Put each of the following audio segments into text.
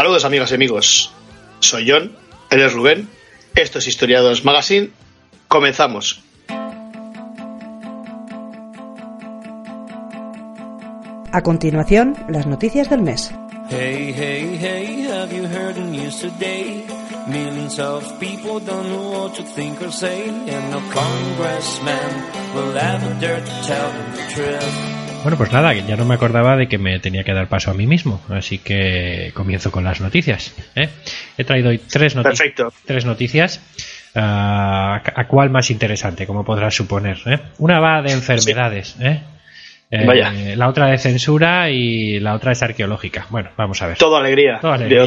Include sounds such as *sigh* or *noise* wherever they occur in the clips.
Saludos amigas y amigos. Soy John, él es Rubén, esto es Historiados Magazine. Comenzamos. A continuación, las noticias del mes. Hey, hey, hey, have you heard the news today? Millions of people don't know what to think or say, and no congressman will ever dare to tell them the truth. Bueno, pues nada, ya no me acordaba de que me tenía que dar paso a mí mismo, así que comienzo con las noticias. ¿eh? He traído hoy tres, tres noticias. Ah, ¿A cuál más interesante, como podrás suponer? ¿eh? Una va de enfermedades, ¿eh? Eh, la otra de censura y la otra es arqueológica. Bueno, vamos a ver. Todo alegría.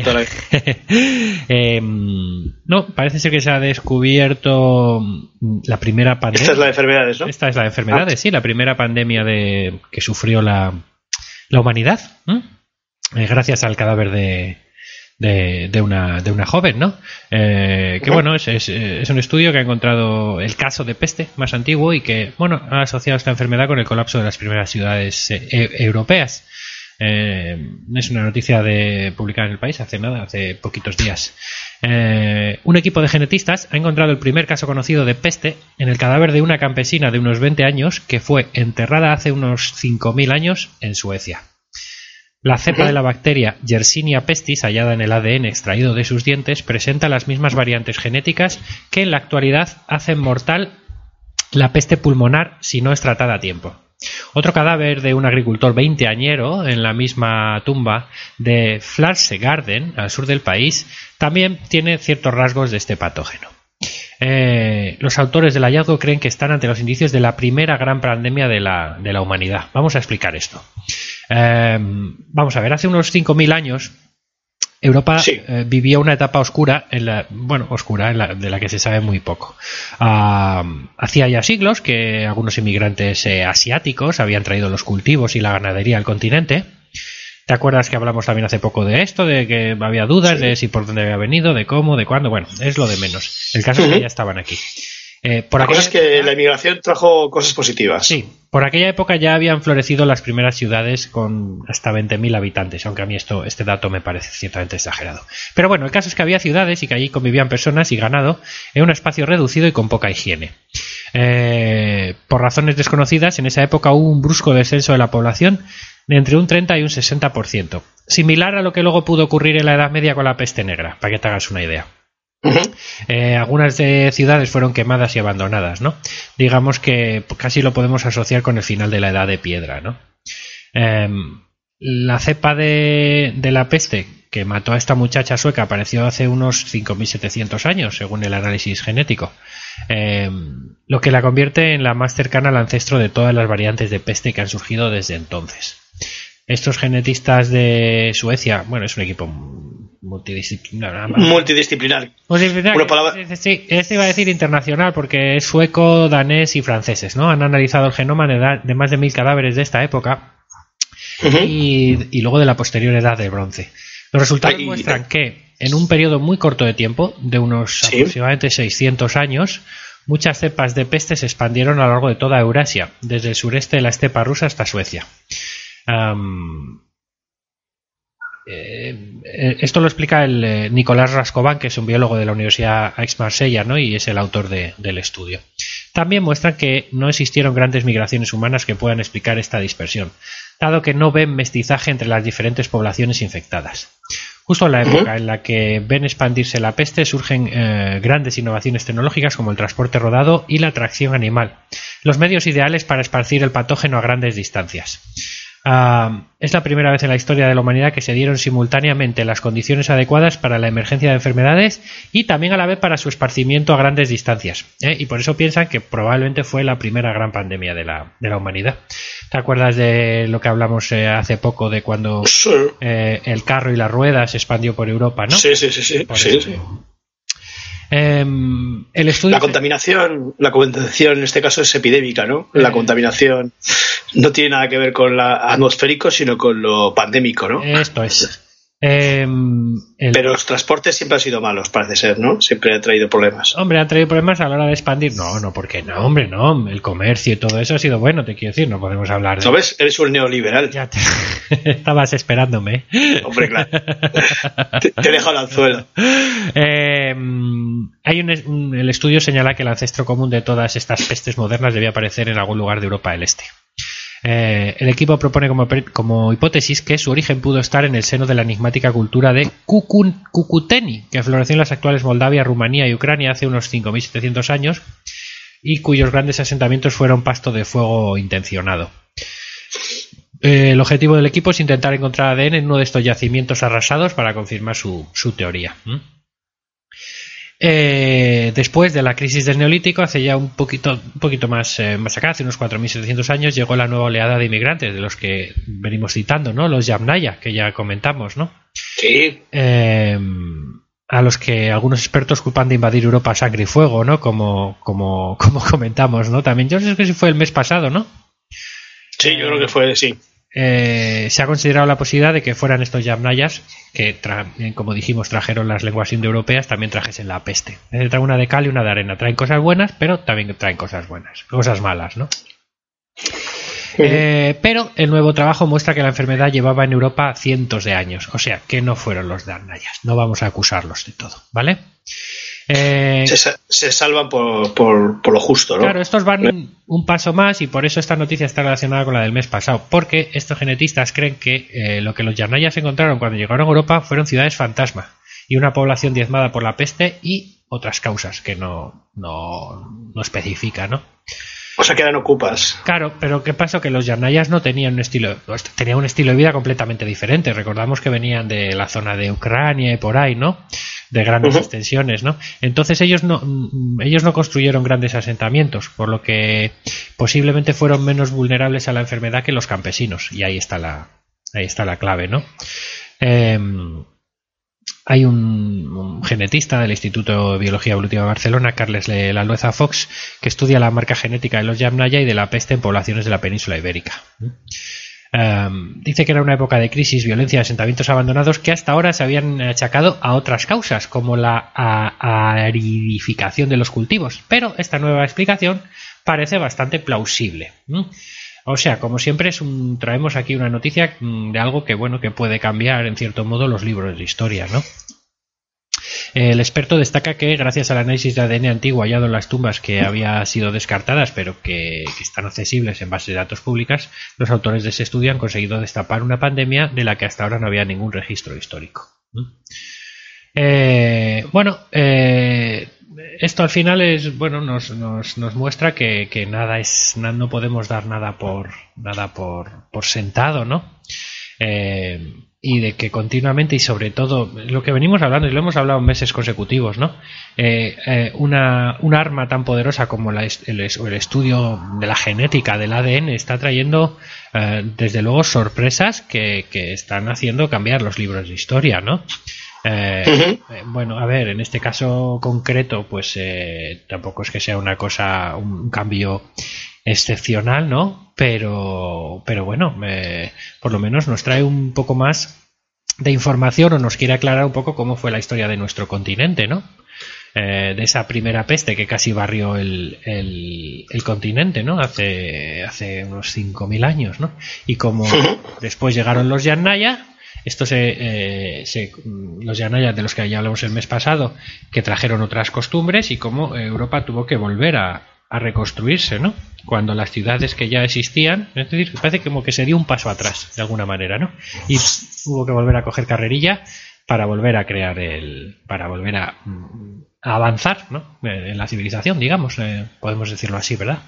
*laughs* Em, no, parece ser que se ha descubierto la primera pandemia. Esta es la de enfermedades, ¿no? Esta es la de enfermedades, ah. sí, la primera pandemia de que sufrió la, la humanidad. Eh, gracias al cadáver de, de, una, de una joven, ¿no? Eh, que bueno, es, es, un estudio que ha encontrado el caso de peste más antiguo y que, bueno, ha asociado esta enfermedad con el colapso de las primeras ciudades eh, e, europeas. Eh, es una noticia de publicada en el país hace nada, hace poquitos días. un equipo de genetistas ha encontrado el primer caso conocido de peste en el cadáver de una campesina de unos 20 años que fue enterrada hace unos 5.000 años en Suecia. La cepa de la bacteria Yersinia pestis, hallada en el ADN extraído de sus dientes, presenta las mismas variantes genéticas que en la actualidad hacen mortal la peste pulmonar si no es tratada a tiempo. Otro cadáver de un agricultor veinteañero en la misma tumba de Garden, al sur del país, también tiene ciertos rasgos de este patógeno. Eh, los autores del hallazgo creen que están ante los indicios de la primera gran pandemia de la, de la humanidad. Vamos a explicar esto. Em, vamos a ver, hace unos 5.000 años Europa eh, vivía una etapa oscura, en la, bueno, oscura, de la que se sabe muy poco. hacía ya siglos que algunos inmigrantes eh, asiáticos habían traído los cultivos y la ganadería al continente. ¿Te acuerdas que hablamos también hace poco de esto, de que había dudas de si por dónde había venido, de cómo, de cuándo? Bueno, es lo de menos. El caso es que ya estaban aquí. Eh, por la cosa es que la inmigración trajo cosas positivas. Sí, por aquella época ya habían florecido las primeras ciudades con hasta 20.000 habitantes, aunque a mí esto, este dato me parece ciertamente exagerado. Pero bueno, el caso es que había ciudades y que allí convivían personas y ganado en un espacio reducido y con poca higiene. Eh, por razones desconocidas, en esa época hubo un brusco descenso de la población de entre un 30 y un 60%, similar a lo que luego pudo ocurrir en la Edad Media con la peste negra, para que te hagas una idea. Eh, algunas de ciudades fueron quemadas y abandonadas, ¿no? Digamos que casi lo podemos asociar con el final de la edad de piedra, ¿no? Em, la cepa de, la peste que mató a esta muchacha sueca apareció hace unos 5.700 años, según el análisis genético, em, lo que la convierte en la más cercana al ancestro de todas las variantes de peste que han surgido desde entonces. Estos genetistas de Suecia, bueno, es un equipo multidisciplinar. Multidisciplinar. Sí, este iba a decir internacional porque es sueco, danés y franceses, ¿no? Han analizado el genoma de, más de mil cadáveres de esta época y, luego de la posterior edad del bronce. Los resultados muestran que en un periodo muy corto de tiempo, de unos aproximadamente 600 años, muchas cepas de peste se expandieron a lo largo de toda Eurasia, desde el sureste de la estepa rusa hasta Suecia. Eh, esto lo explica el eh, Nicolás Rascovan, que es un biólogo de la Universidad Aix-Marsella ¿no? y es el autor del estudio. También muestra que no existieron grandes migraciones humanas que puedan explicar esta dispersión, dado que no ven mestizaje entre las diferentes poblaciones infectadas. Justo en la época en la que ven expandirse la peste surgen eh, grandes innovaciones tecnológicas como el transporte rodado y la tracción animal, los medios ideales para esparcir el patógeno a grandes distancias. Ah, es la primera vez en la historia de la humanidad que se dieron simultáneamente las condiciones adecuadas para la emergencia de enfermedades y también a la vez para su esparcimiento a grandes distancias. ¿eh? Y por eso piensan que probablemente fue la primera gran pandemia de la, de la humanidad. ¿Te acuerdas de lo que hablamos eh, hace poco de cuando eh, el carro y la rueda se expandió por Europa, no? Sí, sí, sí. sí, Em, el estudio La contaminación, la contaminación en este caso es epidémica, ¿no? La Eh. contaminación no tiene nada que ver con lo atmosférico, sino con lo pandémico, ¿no? Esto es. Em, el- Pero los transportes siempre han sido malos, parece ser, ¿no? Siempre han traído problemas. Hombre, han traído problemas a la hora de expandir. No, no, porque no, hombre, no. El comercio y todo eso ha sido bueno, te quiero decir. No podemos hablar de. ¿No ves? Eres un neoliberal. Ya te- *laughs* Estabas esperándome. Hombre, claro. te, te he dejado el anzuelo. Eh, hay un, un- el estudio señala que el ancestro común de todas estas pestes modernas debía aparecer en algún lugar de Europa del Este. Eh, el equipo propone como, hipótesis que su origen pudo estar en el seno de la enigmática cultura de Kukuteni, que floreció en las actuales Moldavia, Rumanía y Ucrania hace unos 5.700 años y cuyos grandes asentamientos fueron pasto de fuego intencionado. Eh, el objetivo del equipo es intentar encontrar ADN en uno de estos yacimientos arrasados para confirmar su, teoría. Eh, después de la crisis del neolítico, hace ya un poquito, un poquito más, eh, más acá, hace unos 4.700 años, llegó la nueva oleada de inmigrantes, de los que venimos citando, ¿no? Los Yamnaya, que ya comentamos, ¿no? Sí. Eh, a los que algunos expertos culpan de invadir Europa a sangre y fuego, ¿no? Como, como, *laughs* como comentamos, ¿no? También, yo sé que si fue el mes pasado, ¿no? Sí, yo creo que fue, sí. Eh, se ha considerado la posibilidad de que fueran estos yamnayas, que, eh, como dijimos, trajeron las lenguas indoeuropeas, también trajesen la peste. Eh, traen una de cal y una de arena. Traen cosas buenas, pero también traen cosas buenas, cosas malas, ¿no? Eh, pero el nuevo trabajo muestra que la enfermedad llevaba en Europa cientos de años, o sea que no fueron los Darnayas. No vamos a acusarlos de todo, ¿vale? Eh, Se, sa- se salvan por, por, por lo justo, ¿no? Claro, estos van un, un paso más y por eso esta noticia está relacionada con la del mes pasado, porque estos genetistas creen que eh, lo que los Yarnayas encontraron cuando llegaron a Europa fueron ciudades fantasma y una población diezmada por la peste y otras causas que no, no, no especifica, ¿no? O sea, que eran ocupas. Claro, pero ¿qué pasó? Que los Yarnayas no tenían un estilo, tenían un estilo de vida completamente diferente. Recordamos que venían de la zona de Ucrania y por ahí, ¿no? De grandes extensiones, ¿no? Entonces ellos no, mm, ellos no construyeron grandes asentamientos, por lo que posiblemente fueron menos vulnerables a la enfermedad que los campesinos. Y ahí está la, ahí está la clave, ¿no? Em, hay un, un genetista del Instituto de Biología Evolutiva de Barcelona, Carles Le- Lalueza Fox, que estudia la marca genética de los Yamnaya y de la peste en poblaciones de la península ibérica. Um, dice que era una época de crisis, violencia asentamientos abandonados que hasta ahora se habían achacado a otras causas, como la aridificación de los cultivos. Pero esta nueva explicación parece bastante plausible. O sea, como siempre, traemos aquí una noticia mm, de algo que bueno que puede cambiar en cierto modo los libros de historia, ¿no? El experto destaca que gracias al análisis de ADN antiguo hallado en las tumbas que había sido descartadas pero que, están accesibles en bases de datos públicas, los autores de ese estudio han conseguido destapar una pandemia de la que hasta ahora no había ningún registro histórico. Eh, bueno, eh, esto al final es bueno nos, nos, nos muestra que, que nada es no podemos dar nada por nada por, por sentado, ¿no? Eh, y de que continuamente y sobre todo lo que venimos hablando y lo hemos hablado en meses consecutivos, ¿no? Eh, eh, una, una arma tan poderosa como la el, el estudio de la genética del ADN está trayendo eh, desde luego sorpresas que, que están haciendo cambiar los libros de historia, ¿no? Eh, bueno, a ver, en este caso concreto, pues eh, tampoco es que sea una cosa, un cambio excepcional, ¿no? Pero, pero bueno, eh, por lo menos nos trae un poco más de información o nos quiere aclarar un poco cómo fue la historia de nuestro continente, ¿no? Eh, de esa primera peste que casi barrió el, el, el continente, ¿no? Hace, hace unos 5.000 años, ¿no? Y como después llegaron los Yannaya, estos se, eh, se- los Yanayas de los que ya hablamos el mes pasado, que trajeron otras costumbres y cómo Europa tuvo que volver a, a reconstruirse, ¿no? Cuando las ciudades que ya existían, es decir, parece como que se dio un paso atrás, de alguna manera, ¿no? Y hubo que volver a coger carrerilla para volver a crear el. para volver a, mm, a avanzar, ¿no? Eh, En la civilización, digamos, eh, podemos decirlo así, ¿verdad?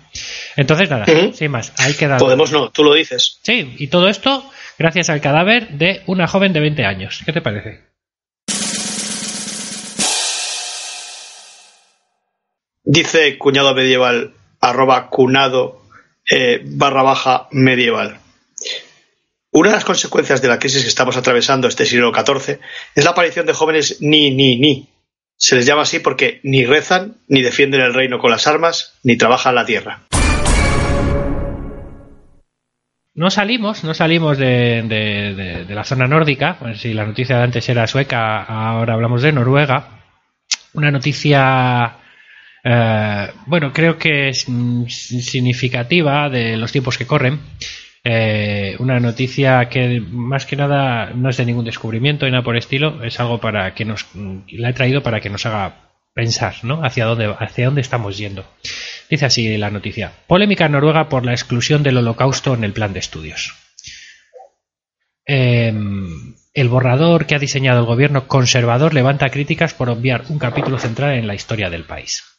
Entonces, nada, Ujú. sin más, hay que dar. Podemos no, tú lo dices. Sí, y todo esto gracias al cadáver de una joven de 20 años. ¿Qué te parece? Dice cuñado medieval, arroba cunado eh, barra baja medieval. Una de las consecuencias de la crisis que estamos atravesando este siglo XIV es la aparición de jóvenes ni, ni, ni. Se les llama así porque ni rezan, ni defienden el reino con las armas, ni trabajan la tierra. No salimos, no salimos de, de- la zona nórdica. Si la noticia de antes era sueca, ahora hablamos de Noruega. Una noticia, eh, bueno, creo que es significativa de los tiempos que corren. Eh, una noticia que más que nada no es de ningún descubrimiento y nada por estilo, es algo para que nos la he traído para que nos haga pensar, ¿no? Hacia dónde hacia dónde estamos yendo. Dice así la noticia: Polémica en Noruega por la exclusión del Holocausto en el plan de estudios. Eh, el borrador que ha diseñado el gobierno conservador levanta críticas por obviar un capítulo central en la historia del país.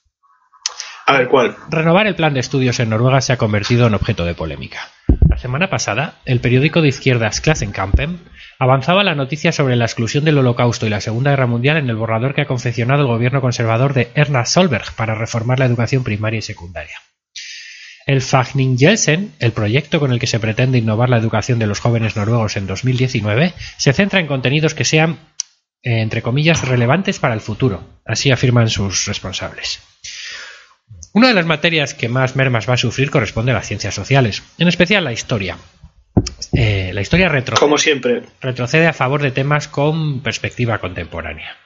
Renovar el plan de estudios en Noruega se ha convertido en objeto de polémica. La semana pasada, el periódico de izquierdas Klassenkampen avanzaba la noticia sobre la exclusión del Holocausto y la Segunda Guerra Mundial en el borrador que ha confeccionado el gobierno conservador de Erna Solberg para reformar la educación primaria y secundaria. El Fagning-Jelsen, el proyecto con el que se pretende innovar la educación de los jóvenes noruegos en 2019, se centra en contenidos que sean, eh, entre comillas, relevantes para el futuro, así afirman sus responsables. Una de las materias que más mermas va a sufrir corresponde a las ciencias sociales, en especial la historia. Eh, la historia retro Como siempre. retrocede a favor de temas con perspectiva contemporánea.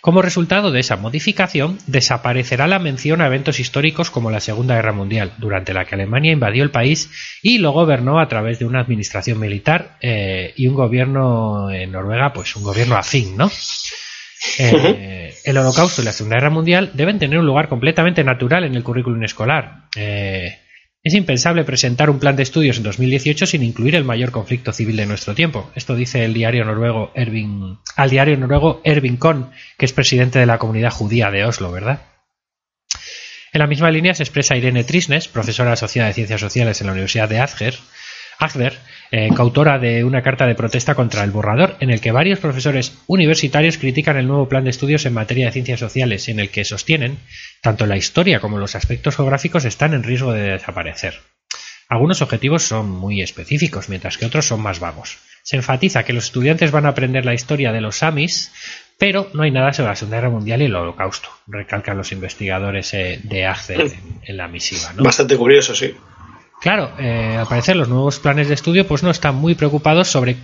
Como resultado de esa modificación, desaparecerá la mención a eventos históricos como la Segunda Guerra Mundial, durante la que Alemania invadió el país y lo gobernó a través de una administración militar eh, y un gobierno en Noruega, pues un gobierno afín, ¿no? Eh, el Holocausto y la Segunda Guerra Mundial deben tener un lugar completamente natural en el currículum escolar. Eh, es impensable presentar un plan de estudios en 2018 sin incluir el mayor conflicto civil de nuestro tiempo. Esto dice el diario noruego Ervin, al diario noruego Ervin Kohn, que es presidente de la comunidad judía de Oslo, ¿verdad? En la misma línea se expresa Irene Trisnes, profesora asociada de Ciencias Sociales en la Universidad de Agder, Agder eh, coautora de una carta de protesta contra el borrador, en el que varios profesores universitarios critican el nuevo plan de estudios en materia de ciencias sociales, en el que sostienen tanto la historia como los aspectos geográficos están en riesgo de desaparecer. Algunos objetivos son muy específicos, mientras que otros son más vagos. Se enfatiza que los estudiantes van a aprender la historia de los Samis, pero no hay nada sobre la Segunda Guerra Mundial y el Holocausto, recalcan los investigadores eh, de en, en la misiva. ¿no? Bastante curioso, sí. Claro, eh, al parecer los nuevos planes de estudio pues no están muy preocupados sobre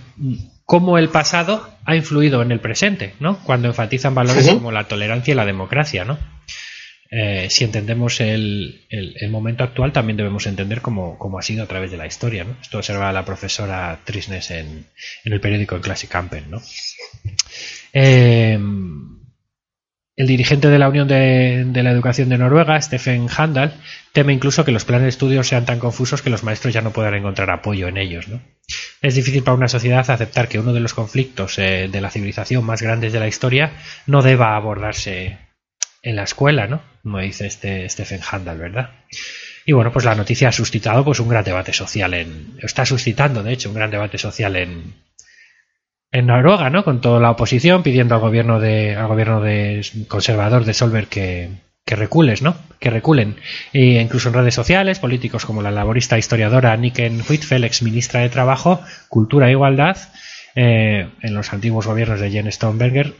cómo el pasado ha influido en el presente, ¿no? Cuando enfatizan valores como la tolerancia y la democracia, ¿no? Eh, si entendemos el, el- el momento actual, también debemos entender cómo, cómo ha sido a través de la historia, ¿no? Esto observa la profesora Trisnes en, en el periódico en Classic Campen, ¿no? Eh, el dirigente de la Unión de, la Educación de Noruega, Stephen Handal, teme incluso que los planes de estudio sean tan confusos que los maestros ya no puedan encontrar apoyo en ellos. ¿no? Es difícil para una sociedad aceptar que uno de los conflictos eh, de la civilización más grandes de la historia no deba abordarse en la escuela, ¿no? Como dice este Stephen Handal, ¿verdad? Y bueno, pues la noticia ha suscitado pues un gran debate social en. está suscitando, de hecho, un gran debate social en, en Noruega, ¿no? Con toda la oposición pidiendo al gobierno de al gobierno de conservador de Solberg que, que recules, ¿no? Que reculen. E incluso en redes sociales, políticos como la laborista historiadora Niken Huitfeldt, ex ministra de Trabajo, Cultura e Igualdad, eh, en los antiguos gobiernos de Jens Stoltenberg,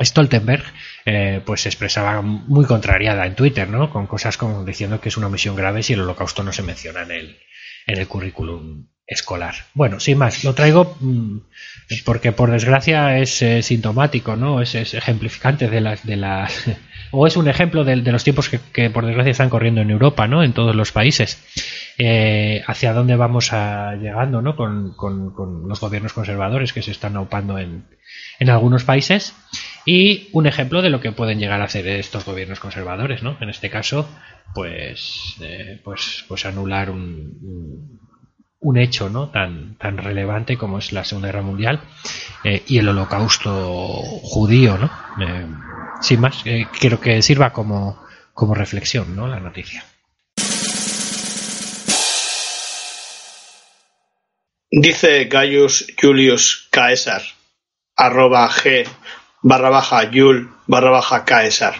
Stoltenberg, eh, pues se expresaba muy contrariada en Twitter, ¿no? Con cosas como diciendo que es una omisión grave si el holocausto no se menciona en el, en el currículum escolar. Bueno, sin más, lo traigo mm, porque por desgracia es eh, sintomático, ¿no? Es, ejemplificante de las, de las *laughs* o es un ejemplo de, de los tiempos que, que, por desgracia están corriendo en Europa, ¿no? En todos los países. Eh, hacia dónde vamos llegando, ¿no? Con, con, los gobiernos conservadores que se están aupando en, en algunos países y un ejemplo de lo que pueden llegar a hacer estos gobiernos conservadores, ¿no? En este caso, pues, eh, pues, pues anular un un hecho ¿no? tan, tan relevante como es la Segunda Guerra Mundial eh, y el holocausto judío. ¿no? Eh, sin más, eh, quiero que sirva como, como reflexión ¿no? la noticia. Dice Gaius Julius Caesar, arroba G barra baja Jul barra baja Caesar.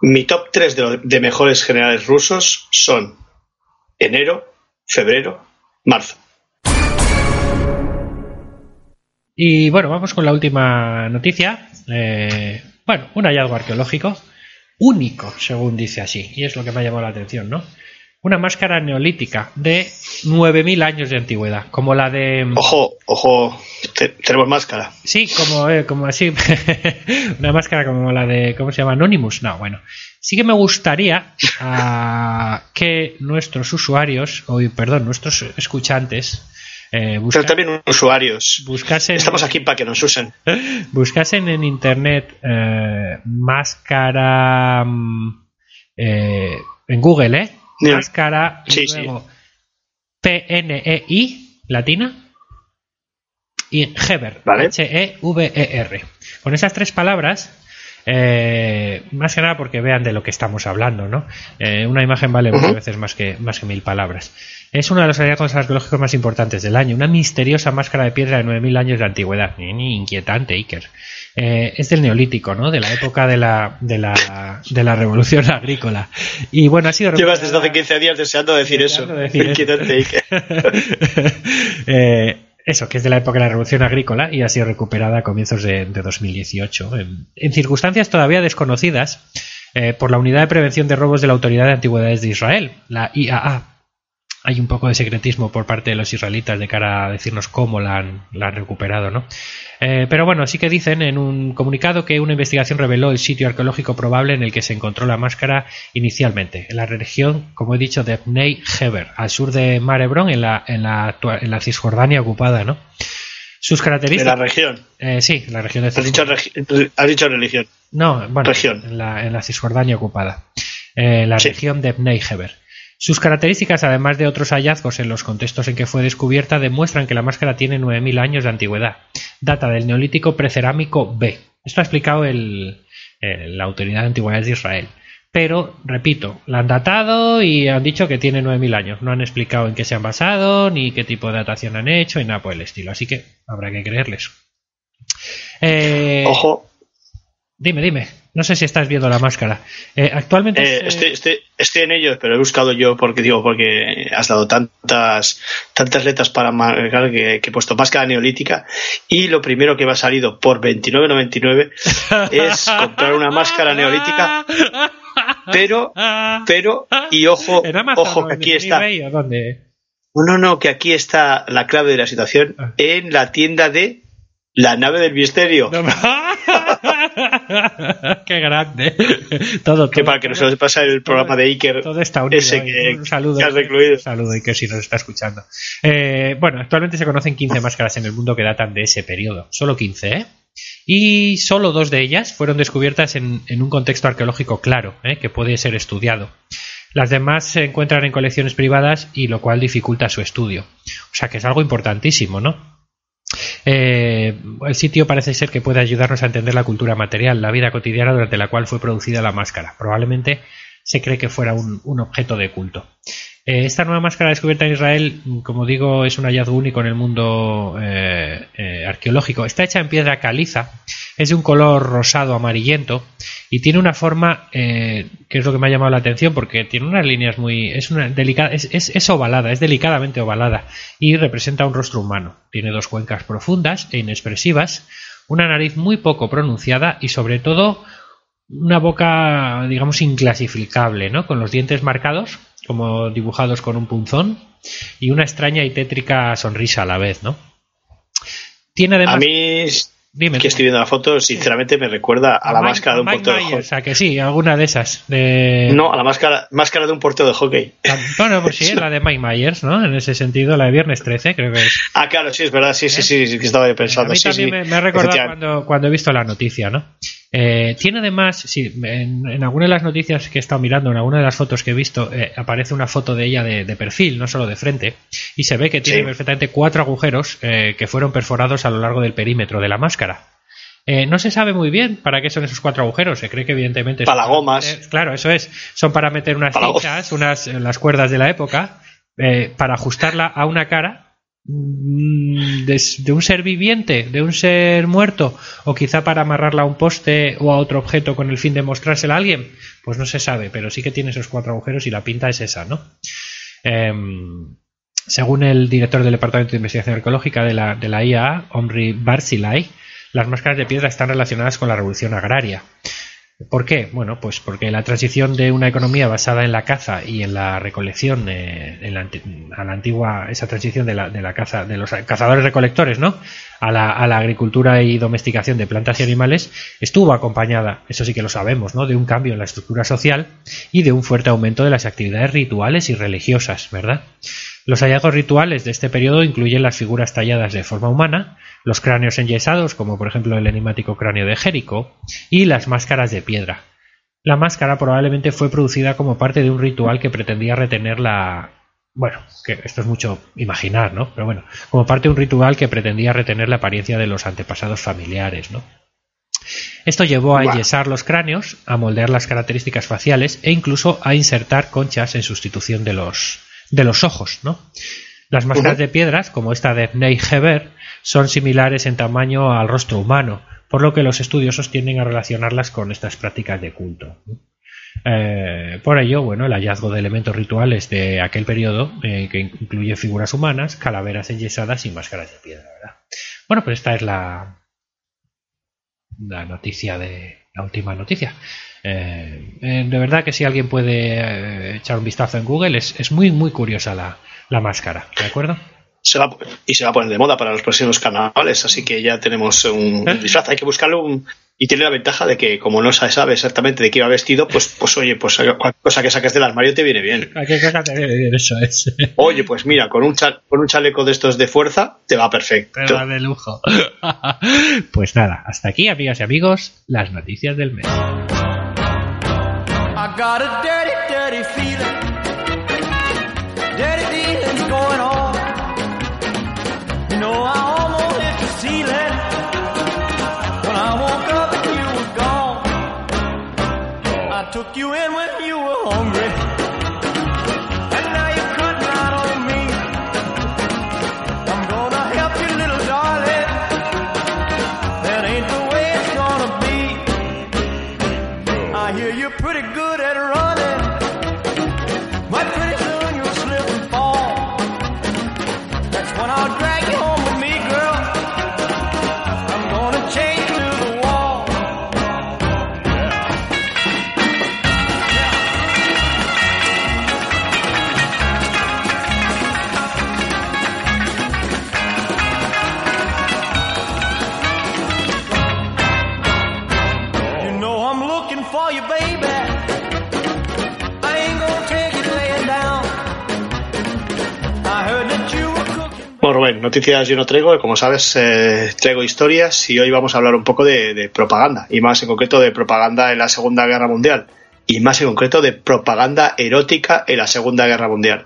Mi top 3 de, de mejores generales rusos son enero, febrero, marzo. Y bueno, vamos con la última noticia. Eh, Bueno, un hallazgo arqueológico único, según dice así, y es lo que me ha llamado la atención, ¿no? Una máscara neolítica de 9.000 años de antigüedad, como la de... Ojo, ojo, te- tenemos máscara. Sí, como, eh, como así, *laughs* una máscara como la de, ¿cómo se llama? Anonymous. No, bueno, sí que me gustaría ah, que nuestros usuarios, o perdón, nuestros escuchantes, eh, busca- Pero también usuarios. buscasen, Estamos aquí para que nos usen. *laughs* buscasen en internet eh, máscara mm, eh, en Google, ¿eh? Máscara y Sí, sí. luego P-N-E-I, latina, y Heber, Vale. H-E-V-E-R. Con esas tres palabras, eh, más que nada porque vean de lo que estamos hablando, ¿no? Eh, una imagen vale muchas veces más que, más que mil palabras. Es uno de los hallazgos arqueológicos más importantes del año, una misteriosa máscara de piedra de 9.000 años de antigüedad. Inquietante, Iker. Eh, es del neolítico, ¿no? De la época de la, de la, de la revolución *laughs* agrícola. Y bueno, ha sido Llevas desde hace recuperada- 15 días deseando decir eso. Decir. *laughs* Eh, eso, que es de la época de la Revolución Agrícola y ha sido recuperada a comienzos de, de 2018, en, en circunstancias todavía desconocidas eh, por la Unidad de Prevención de Robos de la Autoridad de Antigüedades de Israel, la IAA. Hay un poco de secretismo por parte de los israelitas de cara a decirnos cómo la han, la han recuperado, ¿no? Eh, pero bueno, sí que dicen en un comunicado que una investigación reveló el sitio arqueológico probable en el que se encontró la máscara inicialmente, en la región, como he dicho, de Bnei Heber, al sur de Mar Hebrón, en la, en la, en la Cisjordania ocupada, ¿no? Sus De la características. región. eh, sí, la región de Has dicho, Cisjordania. regi- has dicho religión. No, bueno, región. En, la, en la Cisjordania ocupada. Eh, la Sí. región de Bnei Heber. Sus características, además de otros hallazgos en los contextos en que fue descubierta, demuestran que la máscara tiene 9.000 años de antigüedad. Data del Neolítico Precerámico B. Esto ha explicado el- la Autoridad de Antigüedades de Israel. Pero, repito, la han datado y han dicho que tiene 9.000 años. No han explicado en qué se han basado, ni qué tipo de datación han hecho, y nada por el estilo. Así que habrá que creerles. Eh, Ojo, Dime, dime. No sé si estás viendo la máscara. Eh, actualmente. eh, estoy, estoy, estoy en ello, pero he buscado yo porque digo, porque has dado tantas, tantas letras para marcar que, que he puesto máscara neolítica y lo primero que me ha salido por 29.99 *laughs* es comprar una máscara neolítica, pero, pero, y ojo, ¿En Amazon ojo que aquí está. No, no, no, que aquí está la clave de la situación Ah. en la tienda de la nave del misterio. No me- *laughs* Qué grande. Todo, que para que no se nos pase el programa de Iker, Todo está unido. ese que- un saludo. que has recluido. Un saludo, que si nos está escuchando. Eh, bueno, actualmente se conocen 15 máscaras en el mundo que datan de ese periodo. Solo 15, ¿eh? Y solo dos de ellas fueron descubiertas en, en un contexto arqueológico claro, ¿eh? que puede ser estudiado. Las demás se encuentran en colecciones privadas y lo cual dificulta su estudio. O sea que es algo importantísimo, ¿no? Eh, el sitio parece ser que puede ayudarnos a entender la cultura material, la vida cotidiana durante la cual fue producida la máscara. Probablemente se cree que fuera un, objeto de culto. Eh, esta nueva máscara descubierta en Israel, como digo, es un hallazgo único en el mundo eh, eh, arqueológico. Está hecha en piedra caliza, es de un color rosado amarillento y tiene una forma eh, que es lo que me ha llamado la atención porque tiene unas líneas muy es una delicada es, es, es ovalada es delicadamente ovalada y representa un rostro humano. Tiene dos cuencas profundas e inexpresivas una nariz muy poco pronunciada y sobre todo una boca digamos inclasificable no con los dientes marcados como dibujados con un punzón y una extraña y tétrica sonrisa a la vez no tiene además a mí, dime, que estoy viendo la foto, sinceramente me recuerda a la Mike- máscara de un Mike portero de Myers, hockey. O sea, que sí, alguna de esas. De... No, a la máscara, máscara de un portero de hockey. Bueno, pues sí, *laughs* la de Mike Myers, ¿no? En ese sentido, la de Viernes 13, creo que es. Ah, claro, sí, es verdad, sí, sí, sí, sí, que estaba yo a pensando. mí sí, también sí, me, me ha recordado cuando, cuando he visto la noticia, ¿no? Eh, tiene además, sí, en, en alguna de las noticias que he estado mirando, en alguna de las fotos que he visto, eh, aparece una foto de ella de, de perfil, no solo de frente, y se ve que tiene Sí. perfectamente cuatro agujeros eh, que fueron perforados a lo largo del perímetro de la máscara. Eh, no se sabe muy bien para qué son esos cuatro agujeros. Se cree que evidentemente son Para gomas. meter- claro, eso es. Son para meter unas Para cinchas, unas eh, las cuerdas de la época, eh, para ajustarla a una cara de, de un ser viviente, de un ser muerto, o quizá para amarrarla a un poste o a otro objeto con el fin de mostrársela a alguien. Pues no se sabe, pero sí que tiene esos cuatro agujeros y la pinta es esa, ¿no? Em, según el director del Departamento de Investigación Arqueológica de la, de la IAA, Omri Barzilai, las máscaras de piedra están relacionadas con la revolución agraria. ¿Por qué? Bueno, pues porque la transición de una economía basada en la caza y en la recolección, en la, a la antigua, esa transición de la, de la caza, de los cazadores recolectores, ¿no? A la, a la, agricultura y domesticación de plantas y animales, estuvo acompañada, eso sí que lo sabemos, ¿no? De un cambio en la estructura social y de un fuerte aumento de las actividades rituales y religiosas, ¿verdad? Los hallazgos rituales de este periodo incluyen las figuras talladas de forma humana, los cráneos enyesados, como por ejemplo el enigmático cráneo de Jerico, y las máscaras de piedra. La máscara probablemente fue producida como parte de un ritual que pretendía retener la. Bueno, que esto es mucho imaginar, ¿no? Pero bueno, como parte de un ritual que pretendía retener la apariencia de los antepasados familiares, ¿no? Esto llevó a enyesar los cráneos, a moldear las características faciales e incluso a insertar conchas en sustitución de los, de los ojos, ¿no? Las máscaras de piedras, como esta de Ney Heber, son similares en tamaño al rostro humano, por lo que los estudiosos tienden a relacionarlas con estas prácticas de culto. Eh, por ello, bueno, el hallazgo de elementos rituales de aquel periodo, eh, que incluye figuras humanas, calaveras enyesadas y máscaras de piedra, ¿verdad? Bueno, pues esta es la, la noticia de la última noticia. Eh, eh, de verdad que si alguien puede eh, echar un vistazo en Google, es, es muy, muy curiosa la, la máscara, ¿de acuerdo? Se va, y se va a poner de moda para los próximos carnavales, así que ya tenemos un ¿Eh? disfraz. Hay que buscarlo un, y tiene la ventaja de que, como no se sabe exactamente de qué iba vestido, pues, pues oye, pues cualquier cosa que saques del armario te viene bien. ¿A qué cosa te viene bien? Eso es. *laughs* Oye, pues mira, con un, con un chaleco de estos de fuerza te va perfecto. Te va de lujo. *laughs* pues nada, hasta aquí, amigas y amigos, las noticias del mes. I got a dirty, dirty feeling. Dirty dealings going on. You know, I almost hit the ceiling when I woke up and you were gone. I took you in when you were hungry. Bueno, Rubén, noticias yo no traigo, como sabes, eh, traigo historias y hoy vamos a hablar un poco de, propaganda, y más en concreto de propaganda en la Segunda Guerra Mundial, y más en concreto de propaganda erótica en la Segunda Guerra Mundial.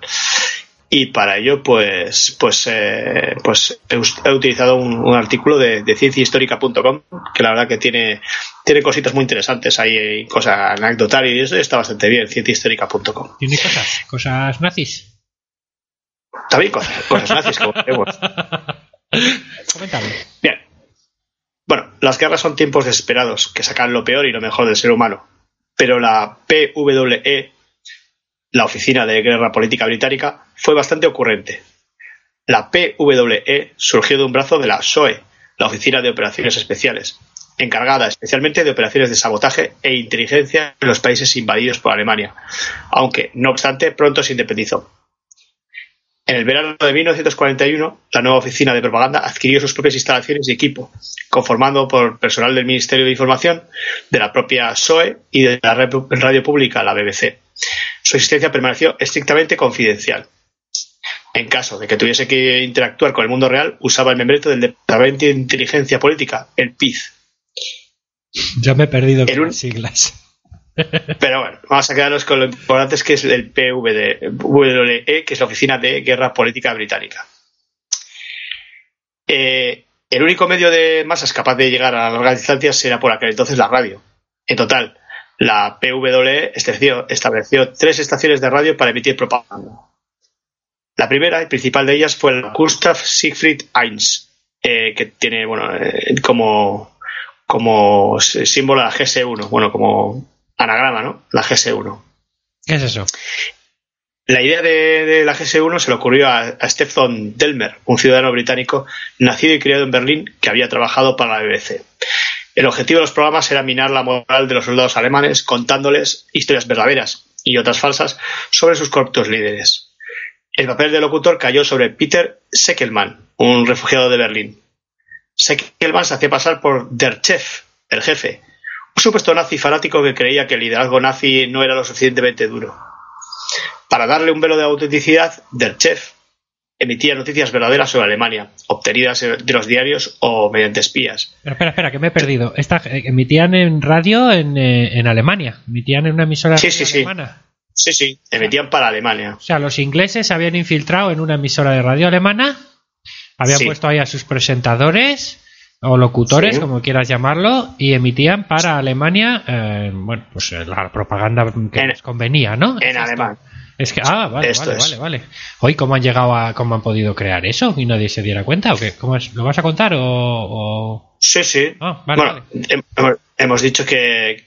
Y para ello, pues, pues, eh, pues he, utilizado un, artículo de, de cienciahistórica.com que la verdad que tiene, tiene cositas muy interesantes ahí, cosas anecdotarias y eso está bastante bien, cienciahistórica.com. ¿Tiene cosas? ¿Cosas nazis? También cosas, cosas nazis, como vemos. Bien. Bueno, las guerras son tiempos desesperados que sacan lo peor y lo mejor del ser humano. Pero la PWE, la Oficina de Guerra Política Británica, fue bastante ocurrente. La PWE surgió de un brazo de la SOE, la Oficina de Operaciones Especiales, encargada especialmente de operaciones de sabotaje e inteligencia en los países invadidos por Alemania, aunque, no obstante, pronto se independizó. En el verano de 1941, la nueva oficina de propaganda adquirió sus propias instalaciones y equipo, conformado por personal del Ministerio de Información, de la propia SOE y de la radio pública, la BBC. Su existencia permaneció estrictamente confidencial. En caso de que tuviese que interactuar con el mundo real, usaba el membreto del Departamento de Inteligencia Política, el PIZ. Ya me he perdido un- las siglas. Pero bueno, vamos a quedarnos con lo importante que es el PWE, que es la Oficina de Guerra Política Británica. Eh, el único medio de masas capaz de llegar a largas distancias era por aquel entonces la radio. En total, la PWE estableció, estableció tres estaciones de radio para emitir propaganda. La primera y principal de ellas fue la Gustav Siegfried Eins, eh, que tiene bueno, eh, como, como símbolo la GS1, bueno, como anagrama, ¿no? La GS1. ¿Qué es eso? La idea de, de la GS1 se le ocurrió a, a Stephen Delmer, un ciudadano británico nacido y criado en Berlín que había trabajado para la BBC. El objetivo de los programas era minar la moral de los soldados alemanes contándoles historias verdaderas y otras falsas sobre sus corruptos líderes. El papel de locutor cayó sobre Peter Seckelmann, un refugiado de Berlín. Seckelmann se hacía pasar por Der Chef, el jefe, supuesto nazi fanático que creía que el liderazgo nazi no era lo suficientemente duro. Para darle un velo de autenticidad, Der Chef emitía noticias verdaderas sobre Alemania, obtenidas de los diarios o mediante espías. Pero espera, espera, que me he perdido. Esta, eh, emitían en radio en, eh, en Alemania. Emitían en una emisora Sí, sí, sí. alemana. Sí, sí, emitían para Alemania. O sea, los ingleses se habían infiltrado en una emisora de radio alemana, habían Sí. puesto ahí a sus presentadores o locutores, Sí. como quieras llamarlo, y emitían para Alemania, eh, bueno, pues eh, la propaganda que En- les convenía, ¿no? En Es alemán. Es que, ah, vale, Esto vale, es. vale, vale. Hoy, ¿cómo han llegado a, cómo han podido crear eso y nadie se diera cuenta? ¿O qué? ¿Cómo es? ¿Lo vas a contar o...? o- Sí, sí. Ah, vale, bueno, hem- hemos, dicho que,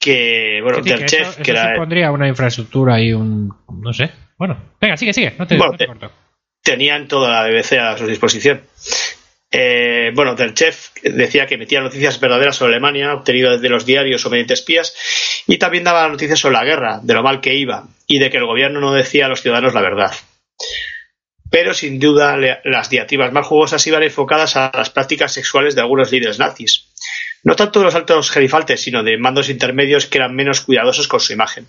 que bueno, Sí, sí, que Chef, eso, que eso supondría una infraestructura y un... no sé. Bueno, venga, sigue, sigue, no te, Bueno, no te corto. tenían toda la BBC a su disposición. Eh, bueno, Der Chef decía que emitía noticias verdaderas sobre Alemania, obtenidas de los diarios o mediante espías, y también daba noticias sobre la guerra, de lo mal que iba, y de que el gobierno no decía a los ciudadanos la verdad. Pero sin duda las diatribas más jugosas iban enfocadas a las prácticas sexuales de algunos líderes nazis. No tanto de los altos gerifaltes, sino de mandos intermedios que eran menos cuidadosos con su imagen.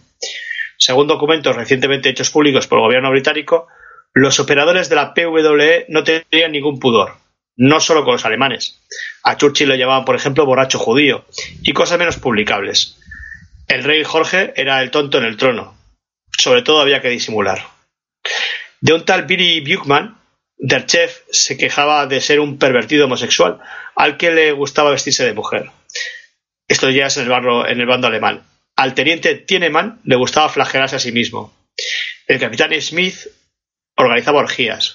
Según documentos recientemente hechos públicos por el gobierno británico, los operadores de la PWE no tenían ningún pudor, no solo con los alemanes. A Churchill lo llamaban, por ejemplo, borracho judío, y cosas menos publicables. El rey Jorge era el tonto en el trono. Sobre todo había que disimular. De un tal Billy Buchman, Der Chef se quejaba de ser un pervertido homosexual, al que le gustaba vestirse de mujer. Esto ya es en el, barro- en el bando alemán. Al teniente Tienemann le gustaba flagelarse a sí mismo. El capitán Smith organizaba orgías.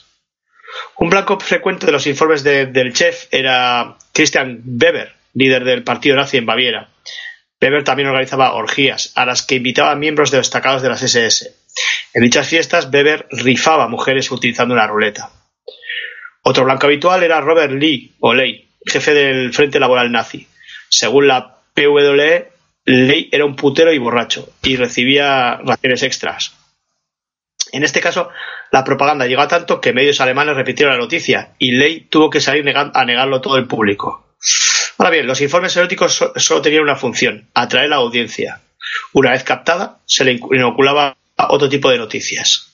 Un blanco frecuente de los informes de- del chef era Christian Weber, líder del partido nazi en Baviera. Weber también organizaba orgías, a las que invitaba miembros destacados de las SS. En dichas fiestas, Weber rifaba mujeres utilizando una ruleta. Otro blanco habitual era Robert Lee, o Ley, jefe del Frente Laboral Nazi. Según la PWE, Ley era un putero y borracho, y recibía raciones extras. En este caso, la propaganda llegó a tanto que medios alemanes repitieron la noticia, y Ley tuvo que salir a negarlo todo el público. Ahora bien, los informes eróticos so- solo tenían una función, atraer a la audiencia. Una vez captada, se le inoculaba otro tipo de noticias.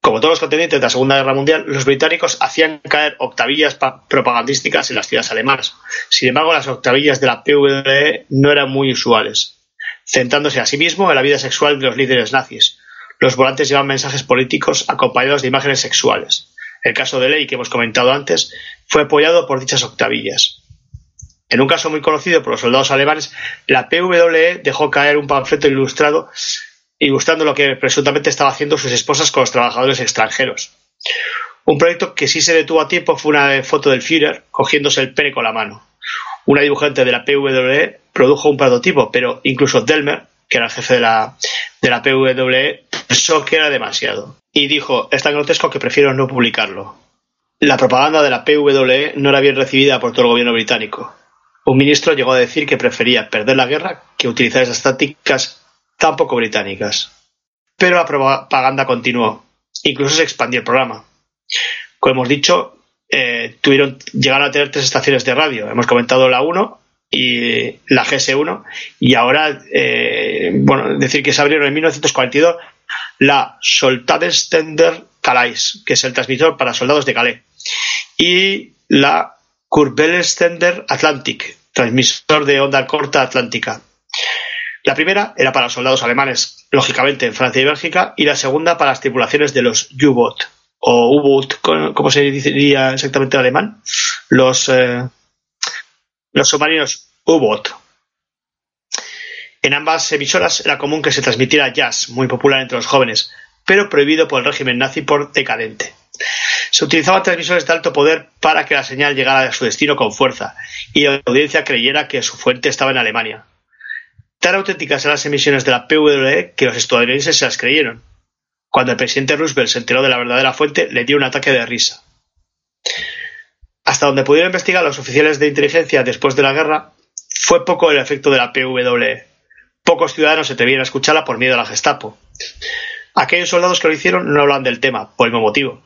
Como todos los contendientes de la Segunda Guerra Mundial, los británicos hacían caer octavillas pa- propagandísticas en las ciudades alemanas. Sin embargo, las octavillas de la PWE no eran muy usuales, centrándose asimismo en la vida sexual de los líderes nazis. Los volantes llevaban mensajes políticos acompañados de imágenes sexuales. El caso de Ley, que hemos comentado antes, fue apoyado por dichas octavillas. En un caso muy conocido por los soldados alemanes, la PWE dejó caer un panfleto ilustrado ilustrando lo que presuntamente estaba haciendo sus esposas con los trabajadores extranjeros. Un proyecto que sí se detuvo a tiempo fue una foto del Führer cogiéndose el pene con la mano. Una dibujante de la PWE produjo un prototipo, pero incluso Delmer, que era el jefe de la, de la PWE, pensó que era demasiado. Y dijo, es tan grotesco que prefiero no publicarlo. La propaganda de la PWE no era bien recibida por todo el gobierno británico. Un ministro llegó a decir que prefería perder la guerra que utilizar esas tácticas tan poco británicas. Pero la propaganda continuó. Incluso se expandió el programa. Como hemos dicho, eh, llegaron a tener tres estaciones de radio. Hemos comentado la 1 y la GS1 y ahora, eh, bueno, decir que se abrieron en 1942 la Soldatenstender Calais, que es el transmisor para soldados de Calais, y la Kurbelstender Atlantic, transmisor de onda corta atlántica. La primera era para soldados alemanes, lógicamente en Francia y Bélgica, y la segunda para las tripulaciones de los U-Boot, o U-Boot, ¿cómo se diría exactamente en alemán? Los, eh, los submarinos U-Boot. En ambas emisoras era común que se transmitiera jazz, muy popular entre los jóvenes, pero prohibido por el régimen nazi por decadente. Se utilizaban transmisores de alto poder para que la señal llegara a su destino con fuerza y la audiencia creyera que su fuente estaba en Alemania. Tan auténticas eran las emisiones de la PWE que los estadounidenses se las creyeron. Cuando el presidente Roosevelt se enteró de la verdadera fuente, le dio un ataque de risa. Hasta donde pudieron investigar los oficiales de inteligencia después de la guerra, fue poco el efecto de la PWE. Pocos ciudadanos se atrevieron a escucharla por miedo a la Gestapo. Aquellos soldados que lo hicieron no hablan del tema, por el mismo motivo.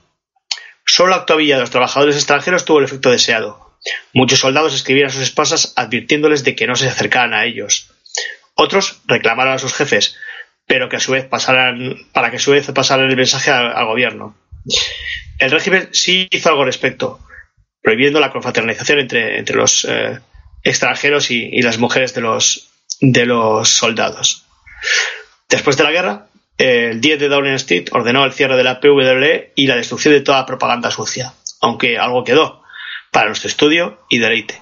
Solo la actuaría de los trabajadores extranjeros tuvo el efecto deseado. Muchos soldados escribieron a sus esposas advirtiéndoles de que no se acercaran a ellos. Otros reclamaron a sus jefes, pero que a su vez pasaran, para que a su vez pasaran el mensaje al, al gobierno. El régimen sí hizo algo al respecto, prohibiendo la confraternización entre, entre los eh, extranjeros y, las mujeres de los, de los soldados. Después de la guerra, el 10 de Downing Street ordenó el cierre de la PWE y la destrucción de toda propaganda sucia, aunque algo quedó para nuestro estudio y deleite.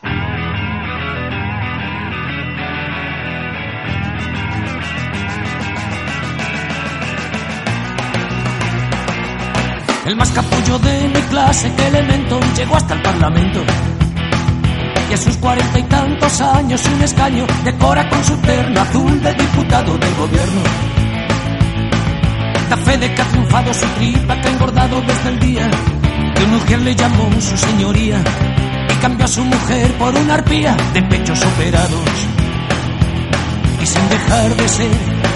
El más capullo de mi clase, que elemento, llegó hasta el Parlamento. Y a sus cuarenta y tantos años un escaño decora con su terno azul de diputado del gobierno. Da fe de que ha triunfado su tripa, que ha engordado desde el día que un mujer le llamó su señoría y cambió a su mujer por una arpía de pechos operados. Y sin dejar de ser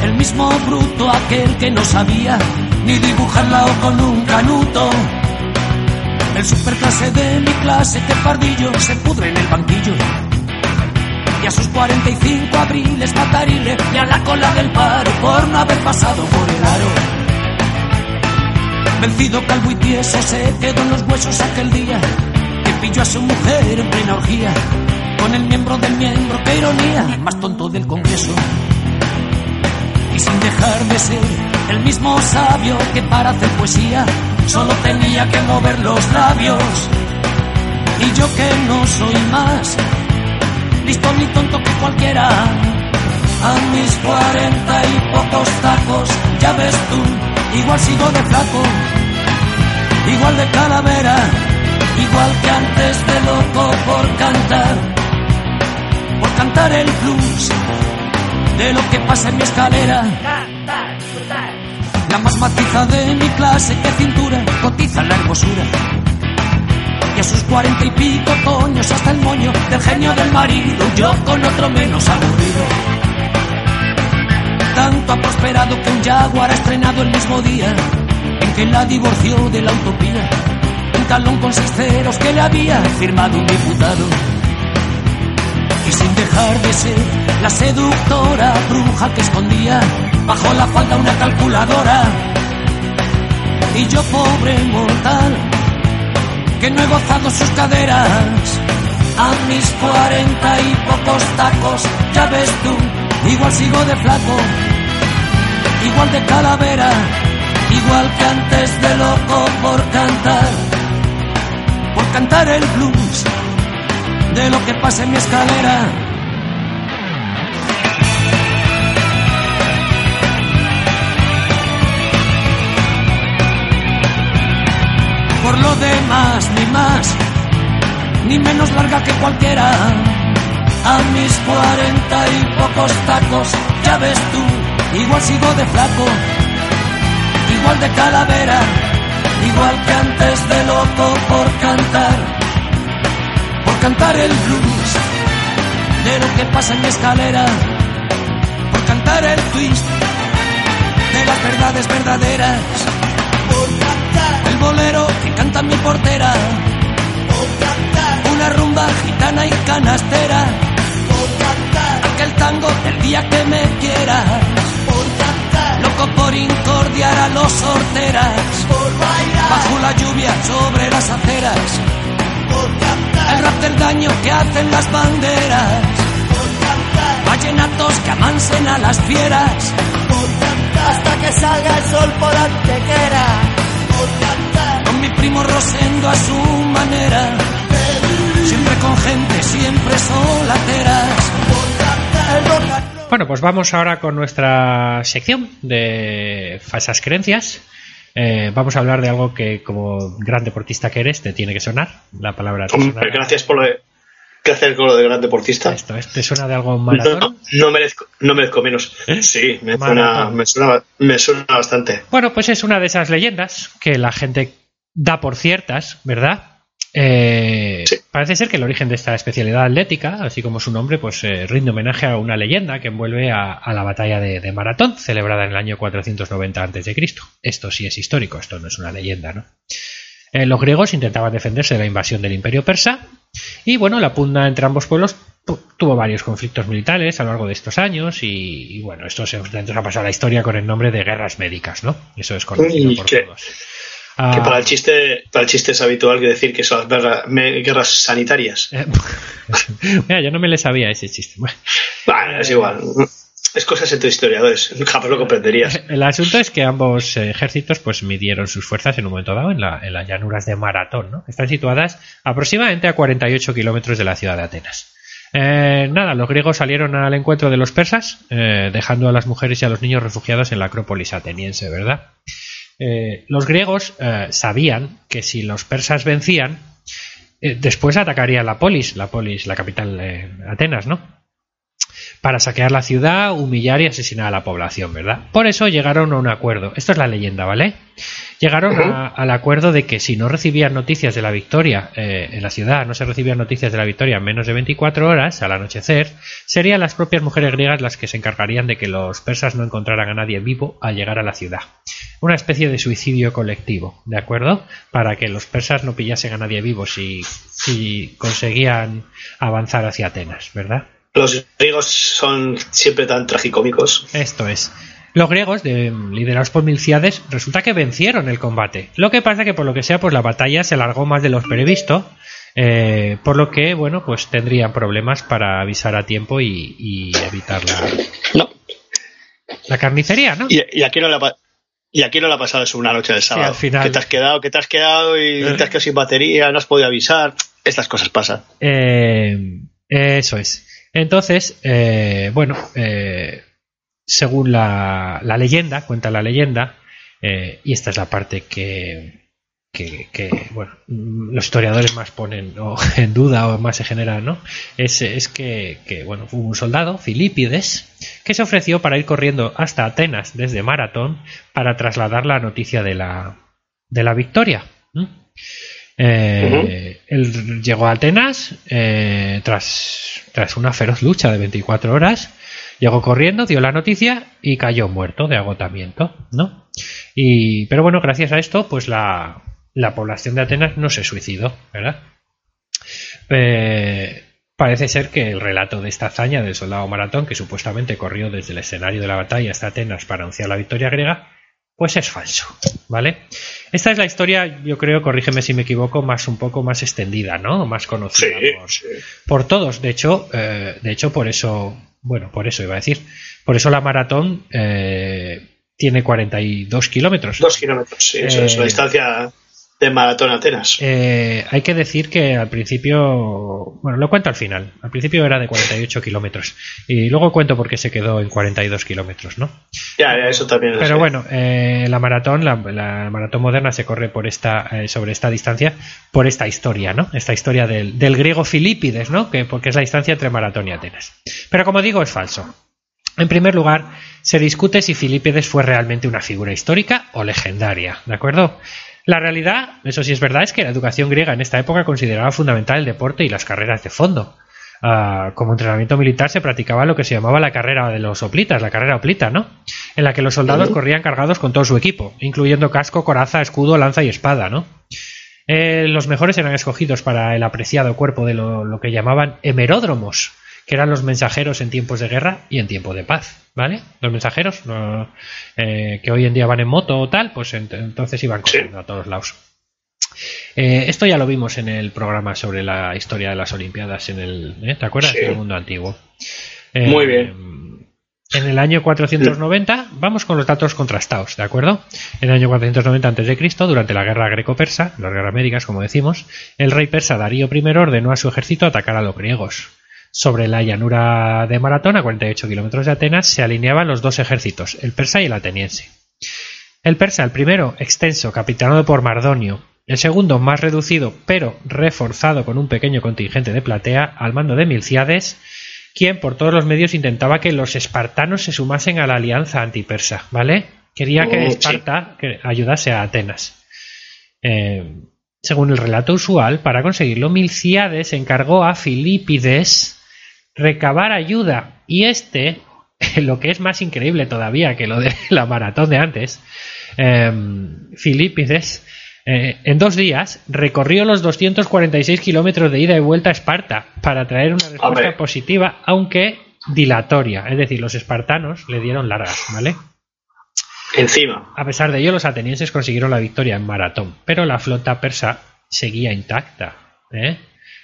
el mismo bruto aquel que no sabía ni dibujarla o con un canuto. El superclase de mi clase, que pardillo, se pudre en el banquillo. Y a sus 45 abriles matarile y a la cola del paro por no haber pasado por el aro. Vencido calvo y tieso se quedó en los huesos aquel día que pilló a su mujer en plena orgía con el miembro del miembro, qué ironía, más tonto del Congreso. Y sin dejar de ser el mismo sabio que para hacer poesía solo tenía que mover los labios. Y yo que no soy más listo ni tonto que cualquiera, a mis cuarenta y pocos tacos, ya ves tú, igual sigo de flaco, igual de calavera, igual que antes de loco por cantar, por cantar el blues de lo que pasa en mi escalera. La más matiza de mi clase, que cintura cotiza la hermosura. Y a sus cuarenta y pico toños hasta el moño del genio del marido, yo con otro menos aburrido. Tanto ha prosperado que un jaguar ha estrenado el mismo día en que la divorció de la utopía. Un talón con seis ceros que le había firmado un diputado. Y sin dejar de ser la seductora bruja que escondía bajo la falda una calculadora. Y yo, pobre mortal, que no he gozado sus caderas, a mis cuarenta y pocos tacos, ya ves tú, igual sigo de flaco, igual de calavera, igual que antes de loco por cantar, por cantar el blues de lo que pasa en mi escalera. Por lo demás, ni más, ni menos larga que cualquiera. A mis cuarenta y pocos tacos, ya ves tú, igual sigo de flaco, igual de calavera, igual que antes de loco por cantar por cantar el blues de lo que pasa en mi escalera, por cantar el twist de las verdades verdaderas, bolero que canta mi portera, una rumba gitana y canastera, aquel tango del día que me cantar loco por incordiar a los sorteras, bajo la lluvia sobre las aceras el rap del daño que hacen las banderas. Vallenatos que amansen a las fieras. Hasta que salga el sol por antequera. Mi primo Rosendo a su manera. Siempre con gente, siempre solateras. Bueno, pues vamos ahora con nuestra sección de falsas creencias. Eh, vamos a hablar de algo que, como gran deportista que eres, te tiene que sonar. La palabra te gracias por lo de, que hacer con lo de gran deportista. Esto, ¿te suena de algo No, maratón? no merezco, no merezco menos. ¿Eh? Sí, me suena, me, suena, me suena bastante. Bueno, pues es una de esas leyendas que la gente da por ciertas, ¿verdad? Eh, Sí. Parece ser que el origen de esta especialidad atlética, así como su nombre, pues eh, rinde homenaje a una leyenda que envuelve a, a la batalla de, de Maratón, celebrada en el año 490 a.C. Esto sí es histórico, esto no es una leyenda, ¿no? Eh, los griegos intentaban defenderse de la invasión del imperio persa y bueno, la pugna entre ambos pueblos tu- tuvo varios conflictos militares a lo largo de estos años y, y, bueno, esto se, ha pasado a la historia con el nombre de guerras médicas, ¿no? Eso es conocido por qué- todos. Ah, Que para el chiste, para el chiste es habitual que decir que son las guerra- me- guerras sanitarias. eh, *laughs* Mira, yo no me le sabía ese chiste. Bueno, Bueno, es igual. Es cosas entre historiadores. *laughs* Jamás lo comprenderías. el asunto es que ambos eh, ejércitos pues midieron sus fuerzas en un momento dado en, la- en las llanuras de Maratón, ¿no? Están situadas aproximadamente a 48 kilómetros de la ciudad de Atenas. Eh, nada, los griegos salieron al encuentro de los persas, eh, dejando a las mujeres y a los niños refugiados en la Acrópolis ateniense, ¿verdad? Eh, los griegos eh, sabían que si los persas vencían, eh, después atacarían la polis, la polis, la capital de Atenas, ¿no? Para saquear la ciudad, humillar y asesinar a la población, ¿verdad? Por eso llegaron a un acuerdo. Esto es la leyenda, ¿vale? Llegaron a- al acuerdo de que si no recibían noticias de la victoria eh, en la ciudad, no se recibían noticias de la victoria en menos de 24 horas, al anochecer, serían las propias mujeres griegas las que se encargarían de que los persas no encontraran a nadie vivo al llegar a la ciudad. Una especie de suicidio colectivo, ¿de acuerdo? Para que los persas no pillasen a nadie vivo si, si conseguían avanzar hacia Atenas, ¿verdad? Los griegos son siempre tan tragicómicos. Esto es. Los griegos, de- liderados por Milciades, resulta que vencieron el combate. Lo que pasa que por lo que sea, pues la batalla se alargó más de lo previsto, eh, por lo que, bueno, pues tendrían problemas para avisar a tiempo y, y evitar la, No. la carnicería, ¿no? Y, y aquí no le ha, pa- y aquí no pasado eso una noche de sábado. al final- Que te has quedado, que te has quedado y te has quedado sin batería, no has podido avisar. Estas cosas pasan. Eh, eso es. Entonces, eh, bueno, eh, según la, leyenda, cuenta la leyenda, eh, y esta es la parte que, que, bueno, mm, los historiadores más ponen *laughs* en duda o más se genera, ¿no? Es, que, bueno, hubo un soldado, Filipides, que se ofreció para ir corriendo hasta Atenas desde Maratón para trasladar la noticia de la, de la victoria. Eh, Él llegó a Atenas eh, tras, tras una feroz lucha de 24 horas. Llegó corriendo, dio la noticia y cayó muerto de agotamiento, ¿no? Y, pero bueno, gracias a esto, pues la, la población de Atenas no se suicidó, ¿verdad? Eh, parece ser que el relato de esta hazaña del soldado maratón, que supuestamente corrió desde el escenario de la batalla hasta Atenas para anunciar la victoria griega, pues es falso, ¿vale? Esta es la historia, yo creo, corrígeme si me equivoco, más un poco más extendida, ¿no? Más conocida por, sí. por todos. De hecho, eh, de hecho, por eso, bueno, por eso iba a decir, por eso la maratón eh, tiene 42 kilómetros. Dos kilómetros, sí. Eso es Eh, la distancia de Maratón Atenas. Eh, hay que decir que al principio, bueno, lo cuento al final. Al principio era de 48 kilómetros y luego cuento por qué se quedó en 42 kilómetros, ¿no? ya, ya, eso también. Pero bueno, eh, la maratón, la, la maratón moderna se corre por esta, eh, sobre esta distancia, por esta historia, ¿no? Esta historia del, del griego Filipides, ¿no? Que, porque es la distancia entre Maratón y Atenas. Pero como digo, es falso. En primer lugar, se discute si Filipides fue realmente una figura histórica o legendaria, ¿de acuerdo? La realidad, eso sí es verdad, es que la educación griega en esta época consideraba fundamental el deporte y las carreras de fondo. Ah, como entrenamiento militar se practicaba lo que se llamaba la carrera de los hoplitas, la carrera hoplita, ¿no? En la que los soldados corrían cargados con todo su equipo, incluyendo casco, coraza, escudo, lanza y espada, ¿no? Eh, los mejores eran escogidos para el apreciado cuerpo de lo, lo que llamaban hemeródromos, que eran los mensajeros en tiempos de guerra y en tiempo de paz, ¿vale? Los mensajeros no, eh, que hoy en día van en moto o tal, pues ent- entonces iban corriendo a todos lados. Eh, esto ya lo vimos en el programa sobre la historia de las Olimpiadas, en el, ¿eh? ¿te acuerdas? Sí. En el mundo antiguo. Eh, Muy bien. En el año 490, vamos con los datos contrastados, ¿de acuerdo? En el año 490 a.C., durante la guerra greco-persa, las guerras médicas, como decimos, el rey persa Darío I ordenó a su ejército atacar a los griegos. Sobre la llanura de Maratón, a 48 kilómetros de Atenas, se alineaban los dos ejércitos, el persa y el ateniense. El persa, el primero, extenso, capitanado por Mardonio, El segundo, más reducido, pero reforzado con un pequeño contingente de platea al mando de Milciades, quien por todos los medios intentaba que los espartanos se sumasen a la alianza antipersa, ¿vale? Quería que sí. Esparta ayudase a Atenas. Eh, según el relato usual, para conseguirlo, Milciades encargó a Filipides recabar ayuda y este, *laughs* lo que es más increíble todavía que lo de *laughs* la maratón de antes, eh, Filipides eh, en dos días recorrió los 246 kilómetros de ida y vuelta a Esparta para traer una respuesta Hombre. positiva, aunque dilatoria. Es decir, los espartanos le dieron largas, ¿vale? Encima. A pesar de ello, los atenienses consiguieron la victoria en maratón, pero la flota persa seguía intacta, ¿eh?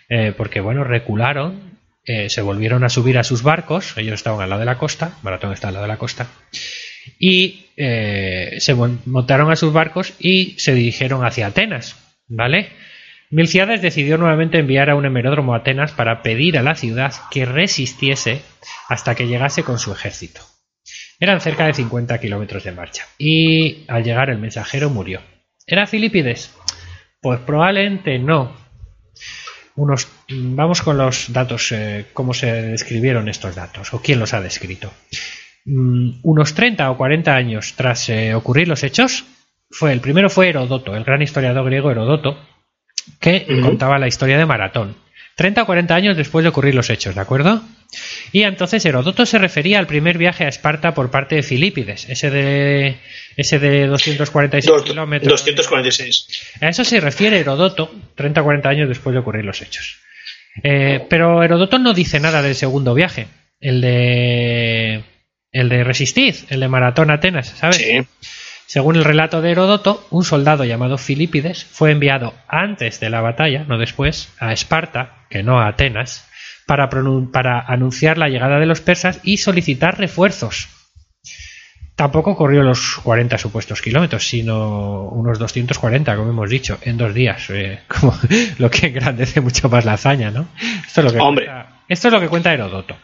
Eh, porque bueno, recularon, eh, se volvieron a subir a sus barcos, ellos estaban al lado de la costa, maratón está al lado de la costa, y eh, se mon- montaron a sus barcos y se dirigieron hacia Atenas, ¿vale? Milciades decidió nuevamente enviar a un hemeródromo a Atenas para pedir a la ciudad que resistiese hasta que llegase con su ejército. Eran cerca de 50 kilómetros de marcha. Y al llegar el mensajero murió. ¿Era Filipides? Pues probablemente no. Unos, vamos con los datos, eh, cómo se describieron estos datos, o quién los ha descrito. Mm, unos 30 o 40 años tras eh, ocurrir los hechos, fue el primero fue Herodoto, el gran historiador griego Herodoto, que contaba la historia de Maratón. 30 o 40 años después de ocurrir los hechos, ¿de acuerdo? Y entonces Herodoto se refería al primer viaje a Esparta por parte de Filípides, ese de, ese de 246 Dos- kilómetros. 246. A eso se refiere Herodoto 30 o 40 años después de ocurrir los hechos. Eh, pero Herodoto no dice nada del segundo viaje, el de el de Resistid, el de Maratón Atenas, ¿sabes? Sí. Según el relato de Heródoto, un soldado llamado Filipides fue enviado antes de la batalla, no después, a Esparta, que no a Atenas, para, para anunciar la llegada de los persas y solicitar refuerzos. Tampoco corrió los 40 supuestos kilómetros, sino unos 240, como hemos dicho, en dos días, eh, *laughs* como lo que engrandece mucho más la hazaña, ¿no? Esto es lo que, Hombre. Cuenta, esto es lo que cuenta Heródoto.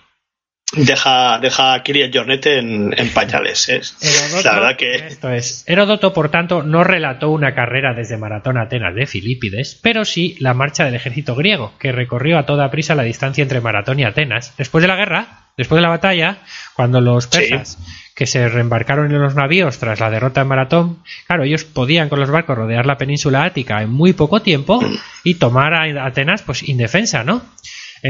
Deja, deja a Kirill Jornet en, en pañales. ¿eh? Heródoto- La verdad que. Esto es. Heródoto, por tanto, no relató una carrera desde Maratón a Atenas de Filipides, pero sí la marcha del ejército griego, que recorrió a toda prisa la distancia entre Maratón y Atenas. Después de la guerra, después de la batalla, cuando los persas que se reembarcaron en los navíos tras la derrota en Maratón, claro, ellos podían con los barcos rodear la península ática en muy poco tiempo y tomar a Atenas pues indefensa, ¿no?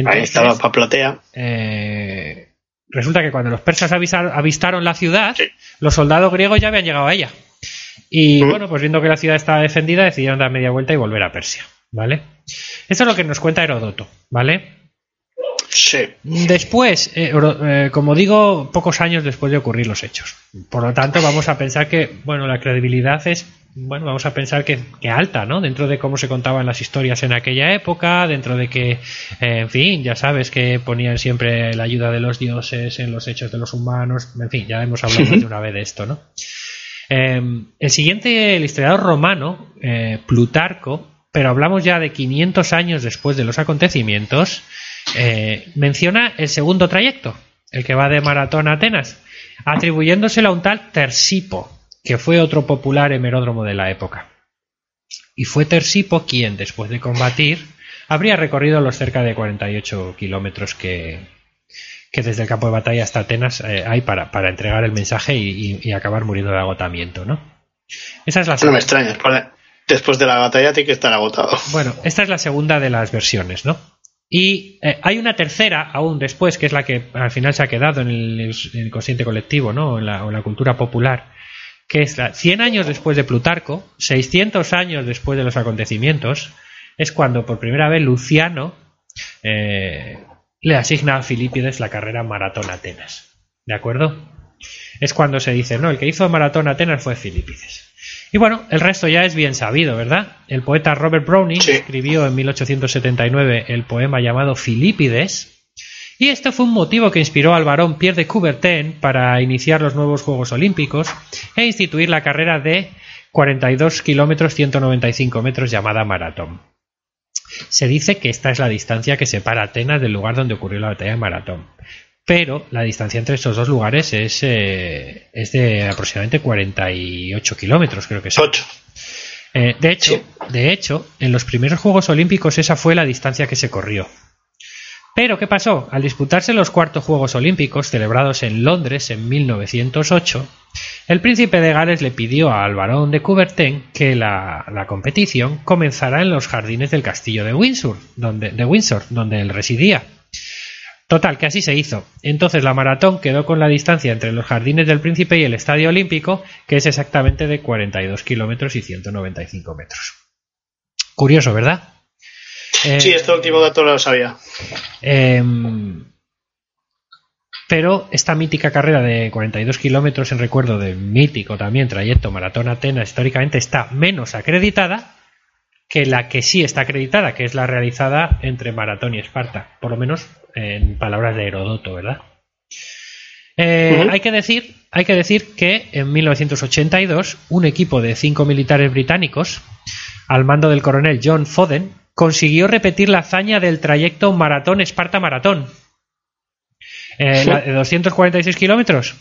Ahí estaba para platea. eh, resulta que cuando los persas avistaron la ciudad, Sí. los soldados griegos ya habían llegado a ella. Y Mm. bueno, pues viendo que la ciudad estaba defendida, decidieron dar media vuelta y volver a Persia. ¿Vale? Eso es lo que nos cuenta Heródoto, ¿vale? Sí. Después, eh, eh, como digo, pocos años después de ocurrir los hechos. Por lo tanto, vamos a pensar que, bueno, la credibilidad es, bueno, vamos a pensar que, que alta, ¿no? Dentro de cómo se contaban las historias en aquella época, dentro de que, eh, en fin, ya sabes que ponían siempre la ayuda de los dioses en los hechos de los humanos, en fin, ya hemos hablado de una vez de esto, ¿no? Eh, el siguiente, el historiador romano, Plutarco, pero hablamos ya de 500 años después de los acontecimientos, eh, menciona el segundo trayecto, el que va de Maratón a Atenas, atribuyéndoselo a un tal Tersipo, que fue otro popular hemeródromo de la época. Y fue Tersipo quien, después de combatir, habría recorrido los cerca de 48 kilómetros que, que desde el campo de batalla hasta Atenas eh, hay para, para entregar el mensaje y, y- y acabar muriendo de agotamiento, ¿no? Esa es la No me extrañas. Después de la batalla tiene que estar agotado. Bueno, esta es la segunda de las versiones, ¿no? Y eh, hay una tercera aún después, que es la que al final se ha quedado en el, en el consciente colectivo, ¿no? En la, o en la cultura popular, que es la 100 años después de Plutarco, 600 años después de los acontecimientos, es cuando por primera vez Luciano eh, le asigna a Filipides la carrera Maratón Atenas. ¿De acuerdo? Es cuando se dice, no, el que hizo Maratón Atenas fue Filipides. Y bueno, el resto ya es bien sabido, ¿verdad? El poeta Robert Browning Sí. escribió en 1879 el poema llamado Filipides, y este fue un motivo que inspiró al varón Pierre de Coubertin para iniciar los nuevos Juegos Olímpicos e instituir la carrera de 42 kilómetros 195 metros llamada maratón. Se dice que esta es la distancia que separa Atenas del lugar donde ocurrió la batalla de Maratón. Pero la distancia entre estos dos lugares es, eh, es de aproximadamente 48 kilómetros, creo que son. Ocho. Eh, de hecho, de hecho, en los primeros Juegos Olímpicos esa fue la distancia que se corrió. Pero, ¿qué pasó? Al disputarse los cuartos Juegos Olímpicos, celebrados en Londres en 1908, el príncipe de Gales le pidió al barón de Coubertin que la, la competición comenzara en los jardines del castillo de Windsor, donde, de Windsor, donde él residía. Total, que así se hizo. Entonces la maratón quedó con la distancia entre los jardines del príncipe y el estadio olímpico, que es exactamente de 42 kilómetros y 195 metros. Curioso, ¿verdad? Sí, Eh, este último dato lo sabía. Em, pero esta mítica carrera de 42 kilómetros en recuerdo del mítico también trayecto Maratón Atenas históricamente está menos acreditada que la que sí está acreditada, que es la realizada entre Maratón y Esparta, por lo menos en palabras de Herodoto, ¿verdad? Eh, hay, que decir, hay que decir que en 1982 un equipo de cinco militares británicos, al mando del coronel John Foden, consiguió repetir la hazaña del trayecto Maratón Esparta-Maratón. Eh, Sí. la de 246 kilómetros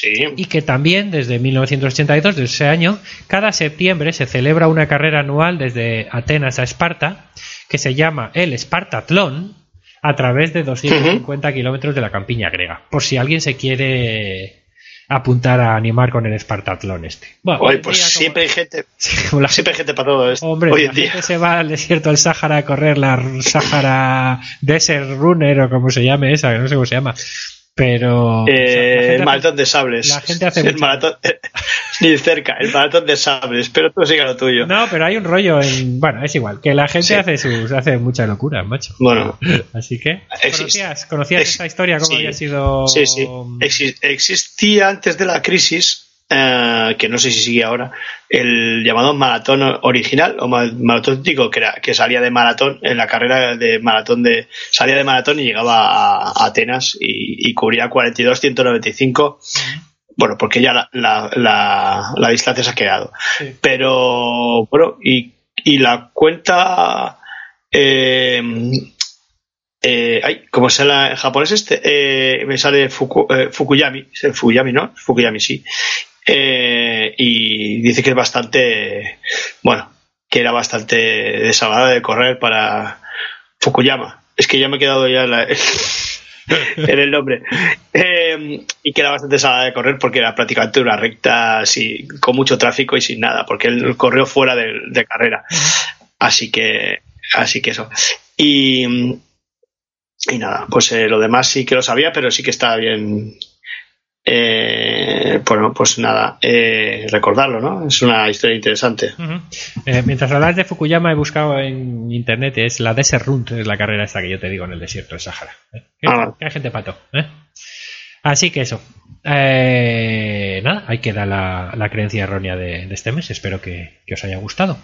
Sí. y que también desde 1982, de ese año, cada septiembre se celebra una carrera anual desde Atenas a Esparta que se llama el Espartatlón a través de 250 kilómetros de la campiña griega. Por si alguien se quiere apuntar a animar con el Espartatlón este. Bueno, Oye, pues como- siempre hay gente, *laughs* la siempre hay gente para todo esto. Hombre, hoy la en día. gente se va al desierto del Sáhara a correr la Sáhara Desert Runner o como se llame esa, no sé cómo se llama. Pero. Eh, el hace- maratón de sables. la gente hace el maratón, *laughs* ni cerca, el maratón de sables. Pero tú siga lo tuyo. No, pero hay un rollo en. Bueno, es igual, que la gente Sí. hace sus hace mucha locura, macho. Bueno, Así que. ¿Conocías, conocías esta historia? ¿Cómo sí. había sido.? sí, sí. Exi- existía antes de la crisis, eh, que no sé si sigue ahora, el llamado maratón original o ma- maratón típico, que, era, que salía de maratón, en la carrera de maratón de. salía de maratón y llegaba a, a Atenas y, y cubría 42, 195. Bueno, porque ya la, la, la, la distancia se ha quedado. Sí. Pero, bueno, y, y la cuenta. Eh, eh, ay, ¿cómo se en japonés este? Eh, me sale Fuku- eh, Fukuyami, Fukuyami, ¿no? Fukuyami, sí. Eh, y dice que es bastante, bueno, que era bastante desagradable de correr para Fukuyama. Es que ya me he quedado ya en, la- *laughs* en el nombre. Eh, y que era bastante desagradable de correr porque era prácticamente una recta así, con mucho tráfico y sin nada, porque él corrió fuera de, de carrera. Así que, así que eso. Y, y nada, pues eh, lo demás sí que lo sabía, pero sí que estaba bien. Eh, bueno, pues nada, eh, recordarlo, ¿no? Es una historia interesante. Eh, mientras hablas de Fukuyama he buscado en internet, es la Desert Run, es la carrera esta que yo te digo en el desierto del Sahara. ¿eh? Que, Ah. gente pato. ¿eh? Así que eso. Eh, nada, ahí queda la, la creencia errónea de, de este mes. Espero que, que os haya gustado.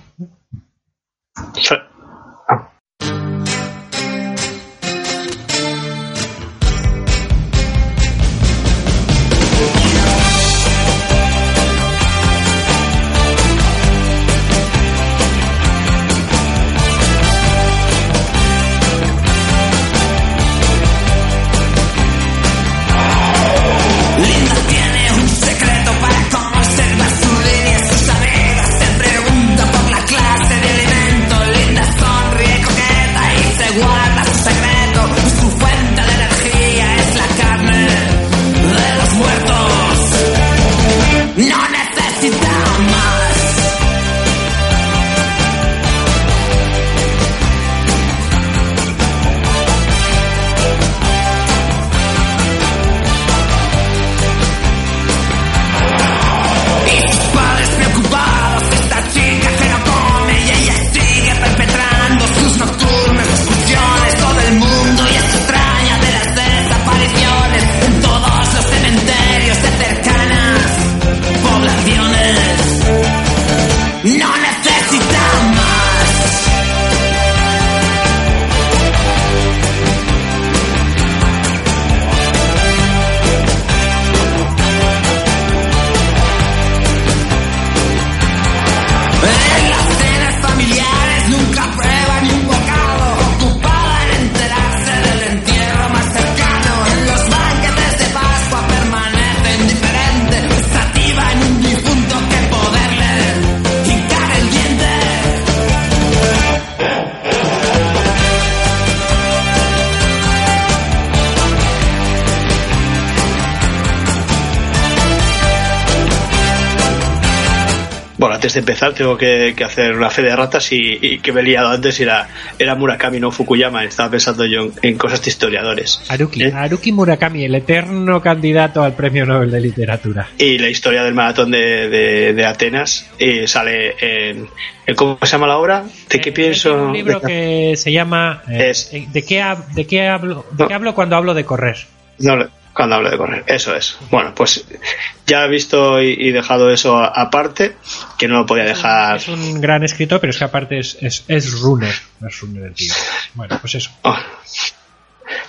Antes de empezar tengo que, que hacer una fe de ratas y, y que me he liado antes era, era Murakami, no Fukuyama. Estaba pensando yo en, en cosas de historiadores. Haruki, ¿Eh? Haruki Murakami, el eterno candidato al premio Nobel de Literatura. Y la historia del maratón de, de, de Atenas eh, sale en, en- ¿Cómo se llama la obra? ¿De qué Eh, pienso? tiene Un libro de- que se llama eh, Es- eh, ¿de, qué hab- de, qué hablo, ¿De No. qué hablo cuando hablo de correr? No, cuando hablo de correr, eso es. Bueno, pues ya he visto y, y dejado eso aparte, que no lo podía dejar. Es un gran escritor, pero es que aparte es, es, es runner. Es runner el tío. Bueno, pues eso. Oh.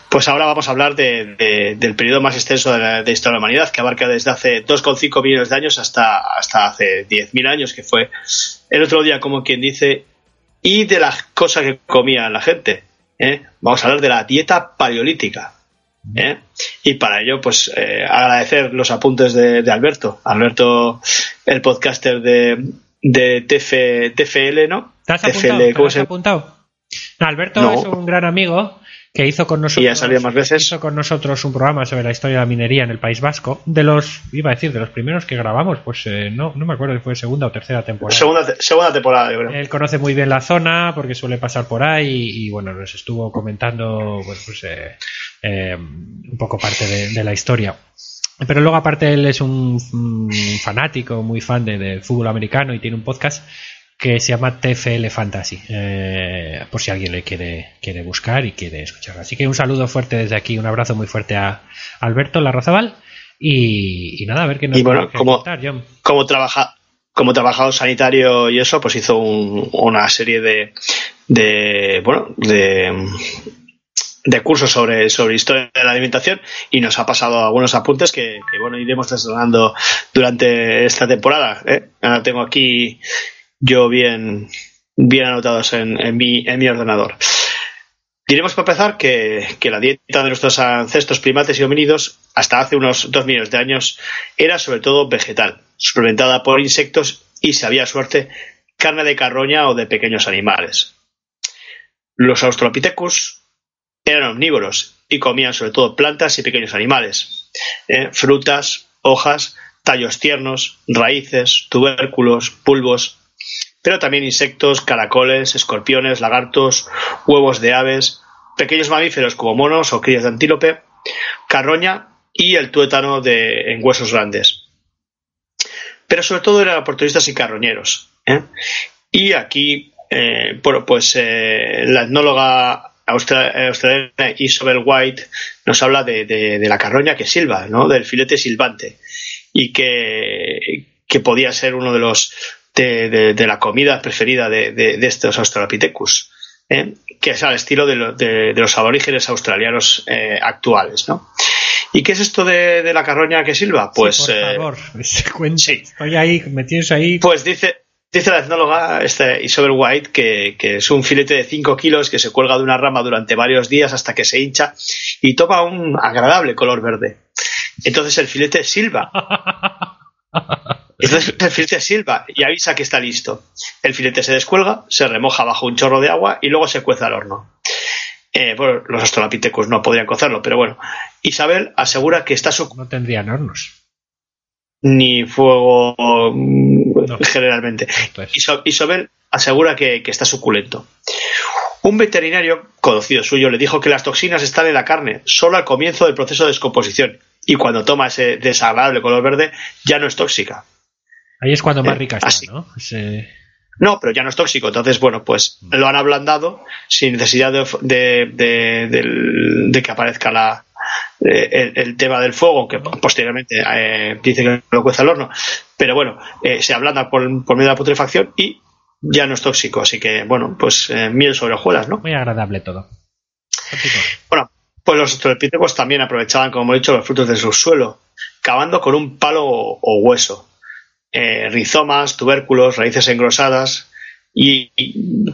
Pues ahora vamos a hablar de- de- del periodo más extenso de la de historia de la humanidad, que abarca desde hace 2,5 millones de años hasta, hasta hace 10.000 años, que fue el otro día, como quien dice, y de las cosas que comía la gente. ¿eh? Vamos a hablar de la dieta paleolítica. ¿Eh? Y para ello, pues eh, agradecer los apuntes de, de Alberto. Alberto, el podcaster de, de TF, TFL, ¿no? ¿Te has TFL, apuntado? ¿Te ¿cómo has se- apuntado? Alberto No. es un gran amigo que hizo con nosotros Y ha salido más veces. hizo con nosotros un programa sobre la historia de la minería en el País Vasco de los iba a decir de los primeros que grabamos pues eh, no no me acuerdo si fue segunda o tercera temporada Segunda, te- segunda temporada, yo creo. él conoce muy bien la zona porque suele pasar por ahí y, bueno nos estuvo comentando bueno, pues eh, eh, un poco parte de, de la historia pero luego aparte él es un, un fanático muy fan de- del fútbol americano y tiene un podcast que se llama TFL Fantasy eh, por si alguien le quiere quiere buscar y quiere escuchar así que un saludo fuerte desde aquí un abrazo muy fuerte a Alberto Larrazabal y, y nada a ver qué nos Y bueno, tiene que como- contar, John. como trabaja como trabajador sanitario y eso pues hizo un- una serie de de bueno de de cursos sobre, sobre historia de la alimentación y nos ha pasado algunos apuntes que, bueno iremos desgranando durante esta temporada ¿eh? ahora tengo aquí yo bien bien anotados en, en mi en mi ordenador Diremos para empezar que, que la dieta de nuestros ancestros primates y homínidos hasta hace unos dos millones de años era sobre todo vegetal, suplementada por insectos y, si había suerte, carne de carroña o de pequeños animales. Los Australopithecus eran omnívoros y comían sobre todo plantas y pequeños animales, eh, frutas, hojas, tallos tiernos, raíces, tubérculos, bulbos, pero también insectos, caracoles, escorpiones, lagartos, huevos de aves, pequeños mamíferos como monos o crías de antílope, carroña y el tuétano de, en huesos grandes. Pero sobre todo eran oportunistas y carroñeros. ¿eh? Y aquí, eh, bueno, pues la etnóloga austra- australiana Isabel White nos habla de, de- de la carroña que silba, ¿no? del filete silbante, y que, que podía ser uno de los de, la comida preferida de, estos Australopithecus, ¿eh? que es al estilo de, lo- los aborígenes australianos eh, actuales. ¿no? ¿Y qué es esto de, de la carroña que silba? Pues, Sí, por eh, favor, *laughs* cuenta. sí. Estoy ahí, me tienes ahí. pues dice, dice la etnóloga este, Isabel White que, es un filete de 5 kilos que se cuelga de una rama durante varios días hasta que se hincha y toma un agradable color verde. Entonces el filete silba. Entonces el filete silba y avisa que está listo. El filete se descuelga, se remoja bajo un chorro de agua y luego se cuece al horno. Eh, bueno, los australopithecus no podrían cocerlo, pero bueno. Isabel asegura que está su No tendrían hornos. Ni fuego mm, No. generalmente. Esto es. Iso- Isabel asegura que, que está suculento. Un veterinario conocido suyo le dijo que las toxinas están en la carne solo al comienzo del proceso de descomposición y cuando toma ese desagradable color verde ya no es tóxica. Ahí es cuando más Eh, rica está, así. ¿no? Ese- No, pero ya no es tóxico. Entonces, bueno, pues lo han ablandado sin necesidad de, de- de- del- de que aparezca la, eh, el, el tema del fuego, que posteriormente eh, dice que lo cueza al horno. Pero bueno, eh, se ablanda por, por medio de la putrefacción y ya no es tóxico. Así que, bueno, pues eh, miel sobre hojuelas, ¿no? Muy agradable todo. Bueno, pues los australopithecus también aprovechaban, como he dicho, los frutos del subsuelo, cavando con un palo o, o hueso. Rizomas, tubérculos, raíces engrosadas. ¿Y,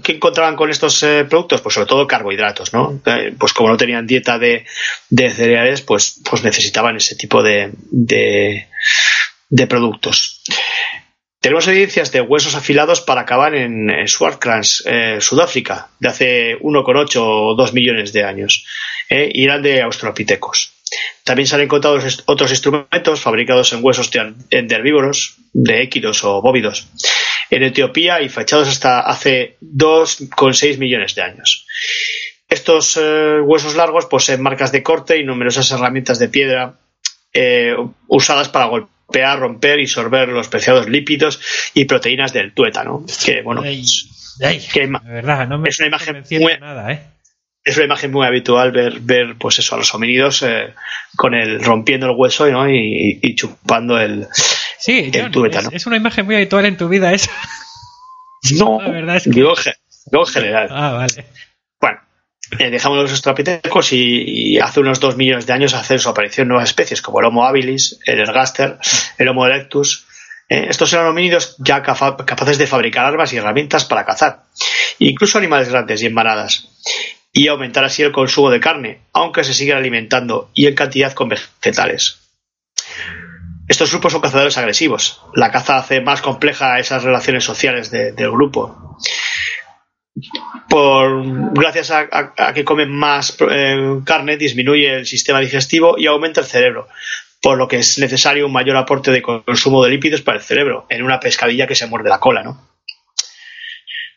qué encontraban con estos eh, productos? Pues sobre todo carbohidratos, ¿no? Eh, pues como no tenían dieta de, de cereales, pues, pues necesitaban ese tipo de, de, de productos. Tenemos evidencias de huesos afilados para acabar en, en Swartkrans, eh, Sudáfrica, de hace 1,8 o 2 millones de años, eh, y eran de australopithecus. También se han encontrado otros instrumentos fabricados en huesos de, de herbívoros, de équidos o bóvidos. En Etiopía y fechados hasta hace 2,6 millones de años. Estos eh, huesos largos poseen marcas de corte y numerosas herramientas de piedra eh, usadas para golpear, romper y sorber los preciados lípidos y proteínas del tuétano. Que bueno, Ey, pues, que de verdad, no me es una imagen muy- nada, ¿eh? es una imagen muy habitual ver, ver pues eso, a los homínidos eh, con el rompiendo el hueso ¿no? y, y chupando el. Sí, es, es una imagen muy habitual en tu vida esa. *laughs* No, La verdad es que- digo, en ge- digo en general. Ah, vale. Bueno, eh, dejamos los australopithecus y, y hace unos dos millones de años hacen su aparición nuevas especies como el Homo habilis, el ergaster, el Homo erectus. Eh, estos eran homínidos ya capaces de fabricar armas y herramientas para cazar, incluso animales grandes y en manadas, y aumentar así el consumo de carne, aunque se siguen alimentando y en cantidad con vegetales. Estos grupos son cazadores agresivos. La caza hace más compleja esas relaciones sociales de- del grupo por gracias a que comen más eh, carne disminuye el sistema digestivo y aumenta el cerebro por lo que es necesario un mayor aporte de consumo de lípidos para el cerebro en una pescadilla que se muerde la cola no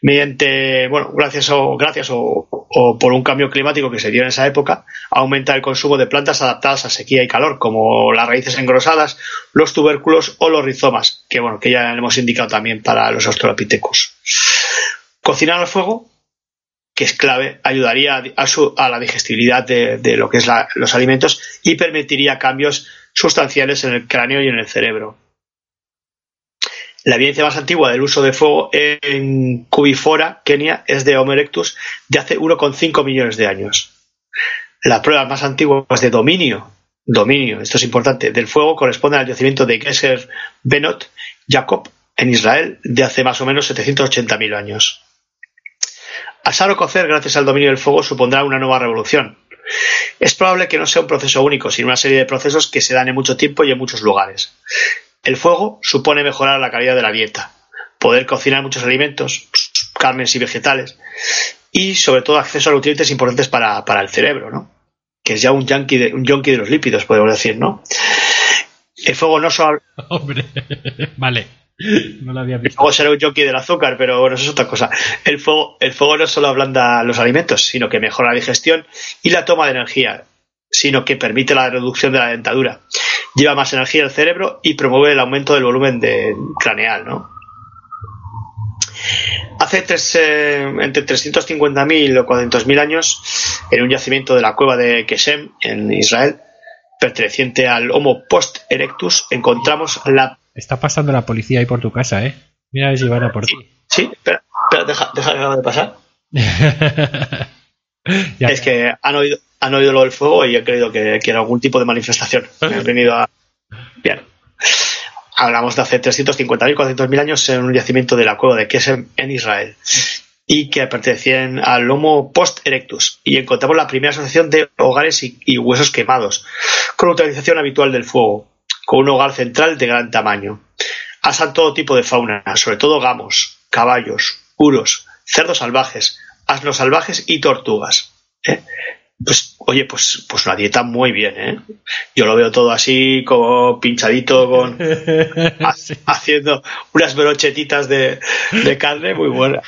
mediante bueno gracias o gracias o, por un cambio climático que se dio en esa época aumenta el consumo de plantas adaptadas a sequía y calor como las raíces engrosadas los tubérculos o los rizomas que bueno que ya hemos indicado también para los australopithecus cocinar al fuego que es clave, ayudaría a, su- a la digestibilidad de, de lo que es la- los alimentos y permitiría cambios sustanciales en el cráneo y en el cerebro. La evidencia más antigua del uso de fuego en Cubifora, Kenia, es de Homo erectus de hace 1,5 millones de años. Las pruebas más antiguas de dominio, dominio, esto es importante, del fuego corresponden al yacimiento de Geser Benot Jacob en Israel de hace más o menos 780.000 años. Asar o cocer gracias al dominio del fuego supondrá una nueva revolución. Es probable que no sea un proceso único, sino una serie de procesos que se dan en mucho tiempo y en muchos lugares. El fuego supone mejorar la calidad de la dieta, poder cocinar muchos alimentos, carnes y vegetales, y sobre todo acceso a nutrientes importantes para, para el cerebro, ¿no? que es ya un yonki de, un yonki de los lípidos, podemos decir, ¿no? El fuego no solo *laughs* Hombre, vale. No lo había El fuego será un jockey del azúcar, pero bueno, eso es otra cosa. El fuego, el fuego no solo ablanda los alimentos, sino que mejora la digestión y la toma de energía, sino que permite la reducción de la dentadura. Lleva más energía al cerebro y promueve el aumento del volumen de, craneal, ¿no? Hace tres, eh, entre 350.000 o 400.000 años, en un yacimiento de la cueva de Keshem, en Israel, perteneciente al Homo post erectus, encontramos la Está pasando la policía ahí por tu casa, ¿eh? Mira a ver si van a por ti. Sí, espera, espera, deja, deja acaba de pasar. *laughs* Ya, es que han oído, han oído lo del fuego y han creído que, que era algún tipo de manifestación. *laughs* Me han venido a. Bien. Hablamos de hace 350.000, 400.000 años en un yacimiento de la cueva de Kesem en Israel y que pertenecían al Homo post erectus. Y encontramos la primera asociación de hogares y, y huesos quemados, con utilización habitual del fuego, con un hogar central de gran tamaño. Asan todo tipo de fauna, sobre todo gamos, caballos, uros, cerdos salvajes, asnos salvajes y tortugas. ¿eh? Pues, oye, pues, pues una dieta muy bien, ¿eh? Yo lo veo todo así, como pinchadito, con *laughs* ha- haciendo unas brochetitas de, de carne muy buenas.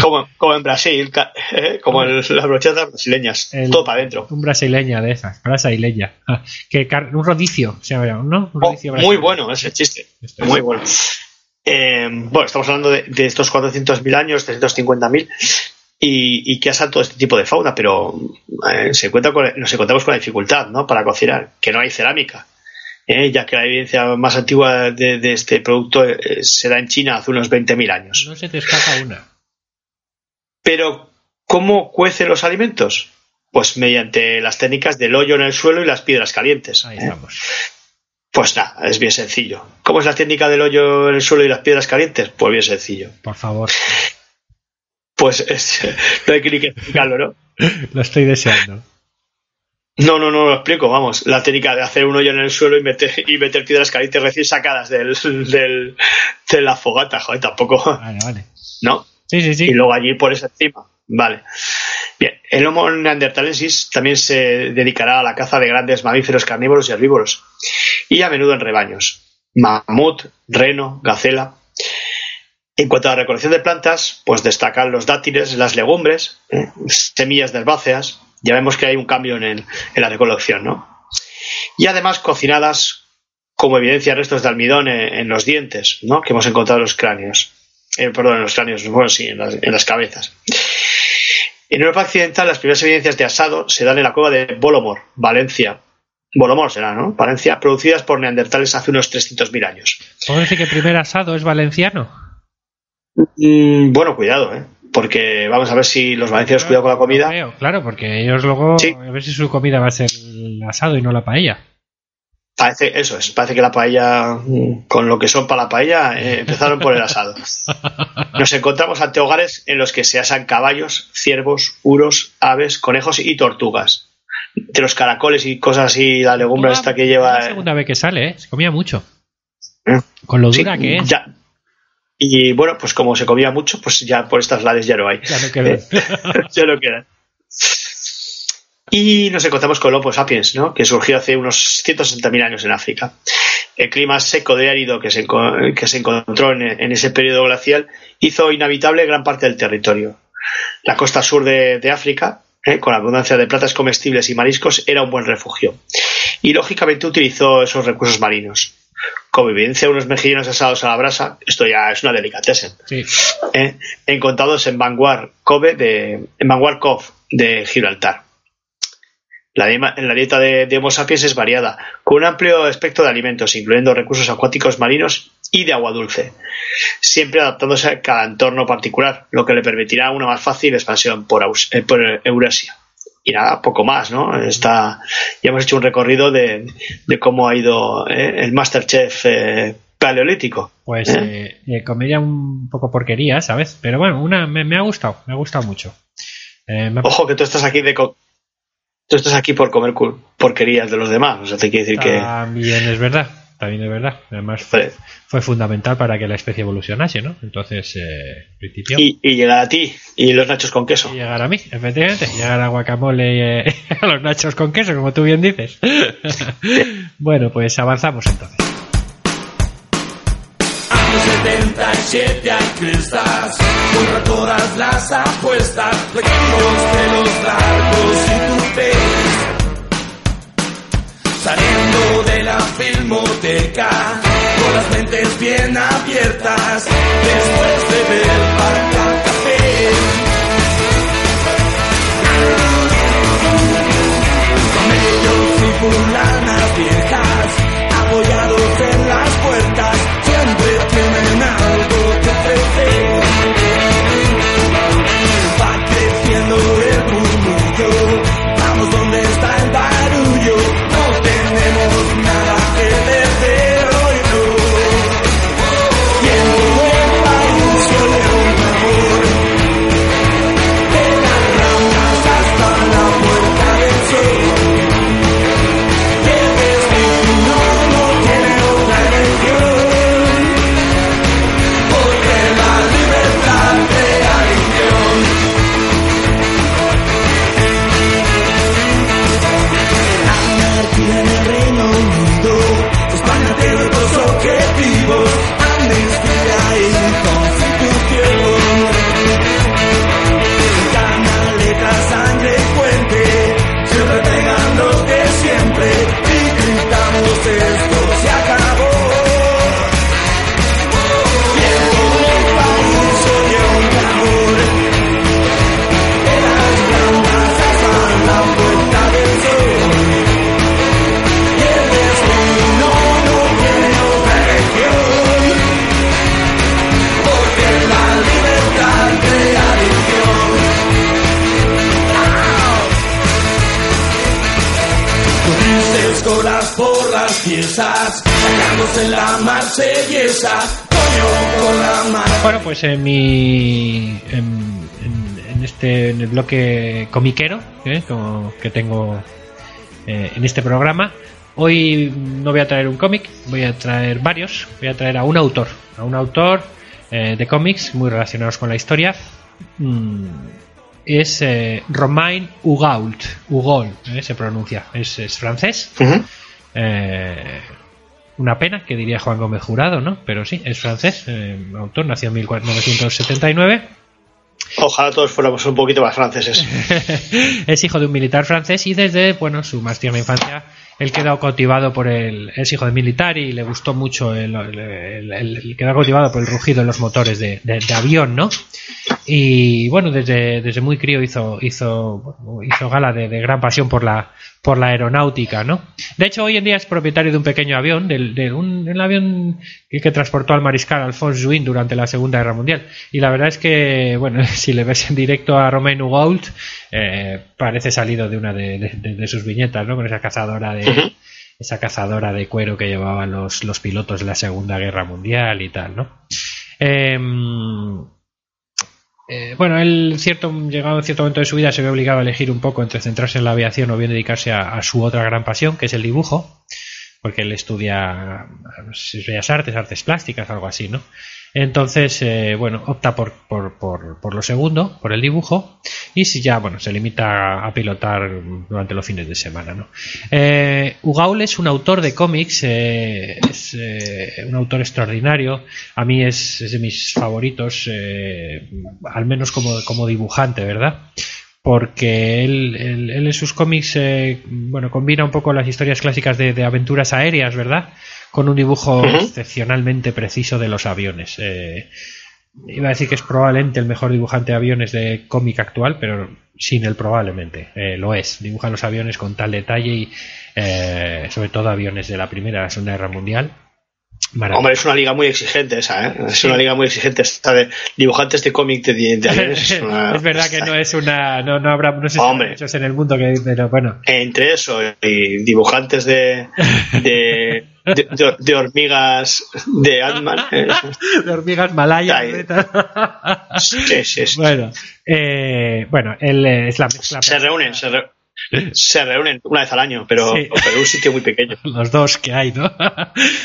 Como, como en Brasil, ¿eh? como el- las brochetas brasileñas, El- todo para adentro. Un brasileña de esas, brasileña. Ah, que un rodicio, se llama, ¿no? Un Oh, rodicio muy bueno ese chiste. Es. Muy bueno. Eh, bueno, estamos hablando de, de estos 400.000 años, 350.000, y, y que asan todo este tipo de fauna, pero eh, se encuentra con- nos encontramos con la dificultad ¿no? para cocinar, que no hay cerámica. eh, ya que la evidencia más antigua de, de este producto eh, se da en China hace unos 20.000 años. No se te escapa una. Pero, ¿cómo cuecen los alimentos? Pues mediante las técnicas del hoyo en el suelo y las piedras calientes. Ahí estamos. Pues nada, es bien sencillo. ¿Cómo es la técnica del hoyo en el suelo y las piedras calientes? Pues bien sencillo. Por favor. Pues es, *laughs* no hay que ni que explicarlo, ¿no? Lo estoy deseando. No, no, no lo explico, vamos. La técnica de hacer un hoyo en el suelo y meter, y meter piedras calientes recién sacadas del, del, de la fogata, joder, tampoco, Vale, vale. ¿no? Sí, sí, sí. Y luego allí por esa encima. Vale. Bien, el Homo neanderthalensis también se dedicará a la caza de grandes mamíferos carnívoros y herbívoros, y a menudo en rebaños. Mamut, reno, gacela. En cuanto a la recolección de plantas, pues destacan los dátiles, las legumbres, ¿eh? semillas de herbáceas. Ya vemos que hay un cambio en, la recolección, ¿no? Y además cocinadas como evidencia restos de almidón en, en los dientes, ¿no? Que hemos encontrado en los cráneos. Eh, perdón, en los cráneos, bueno, sí, en las, en las cabezas. En Europa Occidental, las primeras evidencias de asado se dan en la cueva de Bolomor, Valencia. Bolomor será, ¿no? Valencia, producidas por neandertales hace unos 300.000 años. ¿Puedo decir que el primer asado es valenciano? Mm, bueno, cuidado, ¿eh? Porque vamos a ver si los valencianos cuidan con la comida. Creo, claro, porque ellos luego Sí. a ver si su comida va a ser el asado y no la paella. Parece, eso es, parece que la paella, con lo que son para la paella, eh, empezaron por el asado. *laughs* Nos encontramos ante hogares en los que se asan caballos, ciervos, uros, aves, conejos y tortugas. De los caracoles y cosas así, la legumbre esta que Es lleva. la segunda vez que sale, ¿eh? Se comía mucho. ¿Eh? Con lo Sí, dura que es. ya. Y bueno, pues como se comía mucho, pues ya por estas lades ya no hay. Ya no queda. *laughs* ya no queda. Y nos encontramos con el Homo sapiens, ¿no? que surgió hace unos 160.000 años en África. El clima seco de árido que se, que se encontró en, en ese periodo glacial hizo inhabitable gran parte del territorio. La costa sur de, de África, ¿eh? con la abundancia de plantas comestibles y mariscos, era un buen refugio. Y lógicamente utilizó esos recursos marinos. Como evidencia unos mejillones asados a la brasa, esto ya es una delicatessen Sí. eh, encontrados en Vanguard Cove de, en Vanguard Cove de Gibraltar. La, dieta de, de Homo sapiens es variada, con un amplio espectro de alimentos, incluyendo recursos acuáticos marinos y de agua dulce, siempre adaptándose a cada entorno particular, lo que le permitirá una más fácil expansión por, Aus- eh, por Eurasia. Y nada, poco más, ¿no? Está, ya hemos hecho un recorrido de, de cómo ha ido eh, el Masterchef eh, paleolítico. Pues ¿Eh? eh, eh, comedia un poco porquería, ¿sabes? Pero bueno, una me, me ha gustado, me ha gustado mucho. Me ha Ojo que tú estás aquí de co- tú estás aquí por comer porquerías de los demás. O sea, te quiere decir que También es verdad, también es verdad. Además fue, fue fundamental para que la especie evolucionase, ¿no? Entonces, eh, principio, y, y llegar a ti y los nachos con queso. y llegar a mí, efectivamente, llegar a guacamole y eh, *laughs* a los nachos con queso, como tú bien dices. *laughs* bueno, pues avanzamos entonces. Años 77 aquí estás, contra todas las apuestas, los pelos largos y tu face. Saliendo de la filmoteca, con las mentes bien abiertas, después de ver para café. Camellos y fulanas viejas, apoyados en las puertas, algo piezas, sacándose la marsellesa, coño con la mano. Bueno, pues en mi. En, en- en este. En el bloque comiquero ¿eh? Como que tengo eh, en este programa. Hoy no voy a traer un cómic, voy a traer varios. Voy a traer a un autor. A un autor eh, de cómics muy relacionados con la historia. Mm, es eh, Romain Hugault. Hugault, ¿eh? se pronuncia. Es, es francés. Eh, Una pena, que diría Juan Gómez Jurado, ¿no? Pero sí, es francés, eh, autor, nació en 1979. Ojalá todos fuéramos un poquito más franceses. *laughs* es hijo de un militar francés y desde bueno su más tierna infancia él quedó cautivado por el es hijo de militar y le gustó mucho el, el- el- cautivado por el rugido de los motores de, de- de avión no y bueno desde, desde muy crío hizo hizo hizo gala de, de gran pasión por la por la aeronáutica no de hecho hoy en día es propietario de un pequeño avión del- de, un el avión que, que transportó al mariscal Alphonse Juin durante la Segunda Guerra Mundial. Y la verdad es que bueno *laughs* si le ves en directo a Romain Hugoult eh, parece salido de una de, de- de- de sus viñetas no con esa cazadora de esa cazadora de cuero que llevaban los, los pilotos de la Segunda Guerra Mundial y tal, ¿no? Em, eh, bueno, él cierto, llegado a cierto momento de su vida se ve obligado a elegir un poco entre centrarse en la aviación o bien dedicarse a, su otra gran pasión, que es el dibujo, porque él estudia es Bellas Artes, Artes Plásticas, algo así, ¿no? Entonces, eh, bueno, opta por, por, por, por lo segundo, por el dibujo, y si ya, bueno, se limita a, pilotar durante los fines de semana, ¿no? Eh, Ugaul es un autor de cómics, eh, es eh, un autor extraordinario, a mí es, es de mis favoritos, eh, al menos como, como dibujante, ¿verdad? Porque él, él- él en sus cómics eh, bueno combina un poco las historias clásicas de, de aventuras aéreas, ¿verdad? Con un dibujo excepcionalmente preciso de los aviones. Eh, iba a decir que es probablemente el mejor dibujante de aviones de cómic actual, pero sin el probablemente. Eh, lo es. Dibuja los aviones con tal detalle y eh, sobre todo aviones de la Primera y la Segunda Guerra Mundial. Maravilloso. Hombre, es una liga muy exigente esa, ¿eh? Es una liga muy exigente esta de dibujantes de cómic de, de *laughs* aviones. Es, una- es verdad que no es una. No, no habrá. No sé Hombre. muchos en el mundo que. Pero bueno. Entre eso y dibujantes de, de, de, de- de hormigas de Ant-Man. *laughs* eh, de hormigas malayas. Sí, sí, sí. bueno, eh, bueno, él es la mezcla. Se reúnen, se, re- se reúnen una vez al año, pero, Sí. pero en un sitio muy pequeño. *laughs* Los dos que hay, ¿no?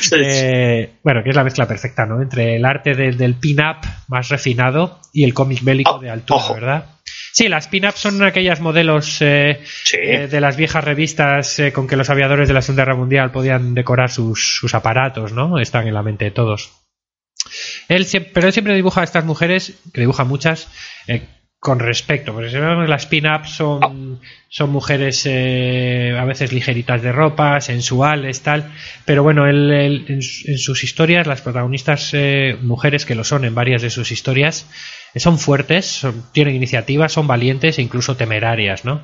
Sí. Eh, bueno, que es la mezcla perfecta, ¿no? Entre el arte de- del pin-up más refinado y el cómic bélico Oh, de altura, ojo. ¿verdad? Sí, las pin-ups son aquellas modelos eh, eh, de las viejas revistas con que los aviadores de la Segunda Guerra Mundial podían decorar sus, sus aparatos, ¿no? Están en la mente de todos. Él pero él siempre dibuja a estas mujeres, que dibuja muchas, eh, con respecto, porque las pin-ups son, son mujeres eh, a veces ligeritas de ropa, sensuales, tal, pero bueno, él, él en, en sus historias, las protagonistas eh, mujeres que lo son en varias de sus historias, son fuertes, son- tienen iniciativa, son valientes e incluso temerarias, ¿no?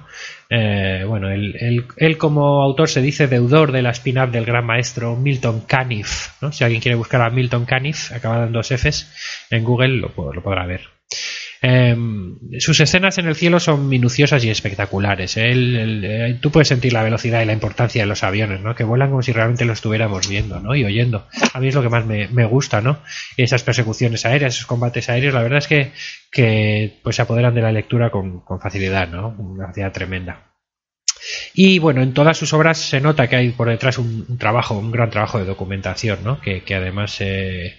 Eh, bueno, él, él- él como autor se dice deudor de la spin-up del gran maestro Milton Caniff, ¿no? Si alguien quiere buscar a Milton Caniff, acabado en dos Fs, en Google lo, lo podrá ver. Eh, sus escenas en el cielo son minuciosas y espectaculares. ¿eh? Eh, tú puedes sentir la velocidad y la importancia de los aviones, ¿no? Que vuelan como si realmente lo estuviéramos viendo, ¿no? Y oyendo. A mí es lo que más me, me gusta, ¿no? Esas persecuciones aéreas, esos combates aéreos, la verdad es que, que pues se apoderan de la lectura con, con facilidad, ¿no? Una facilidad tremenda. Y bueno, en todas sus obras se nota que hay por detrás un, un trabajo, un gran trabajo de documentación, ¿no? Que, que además eh,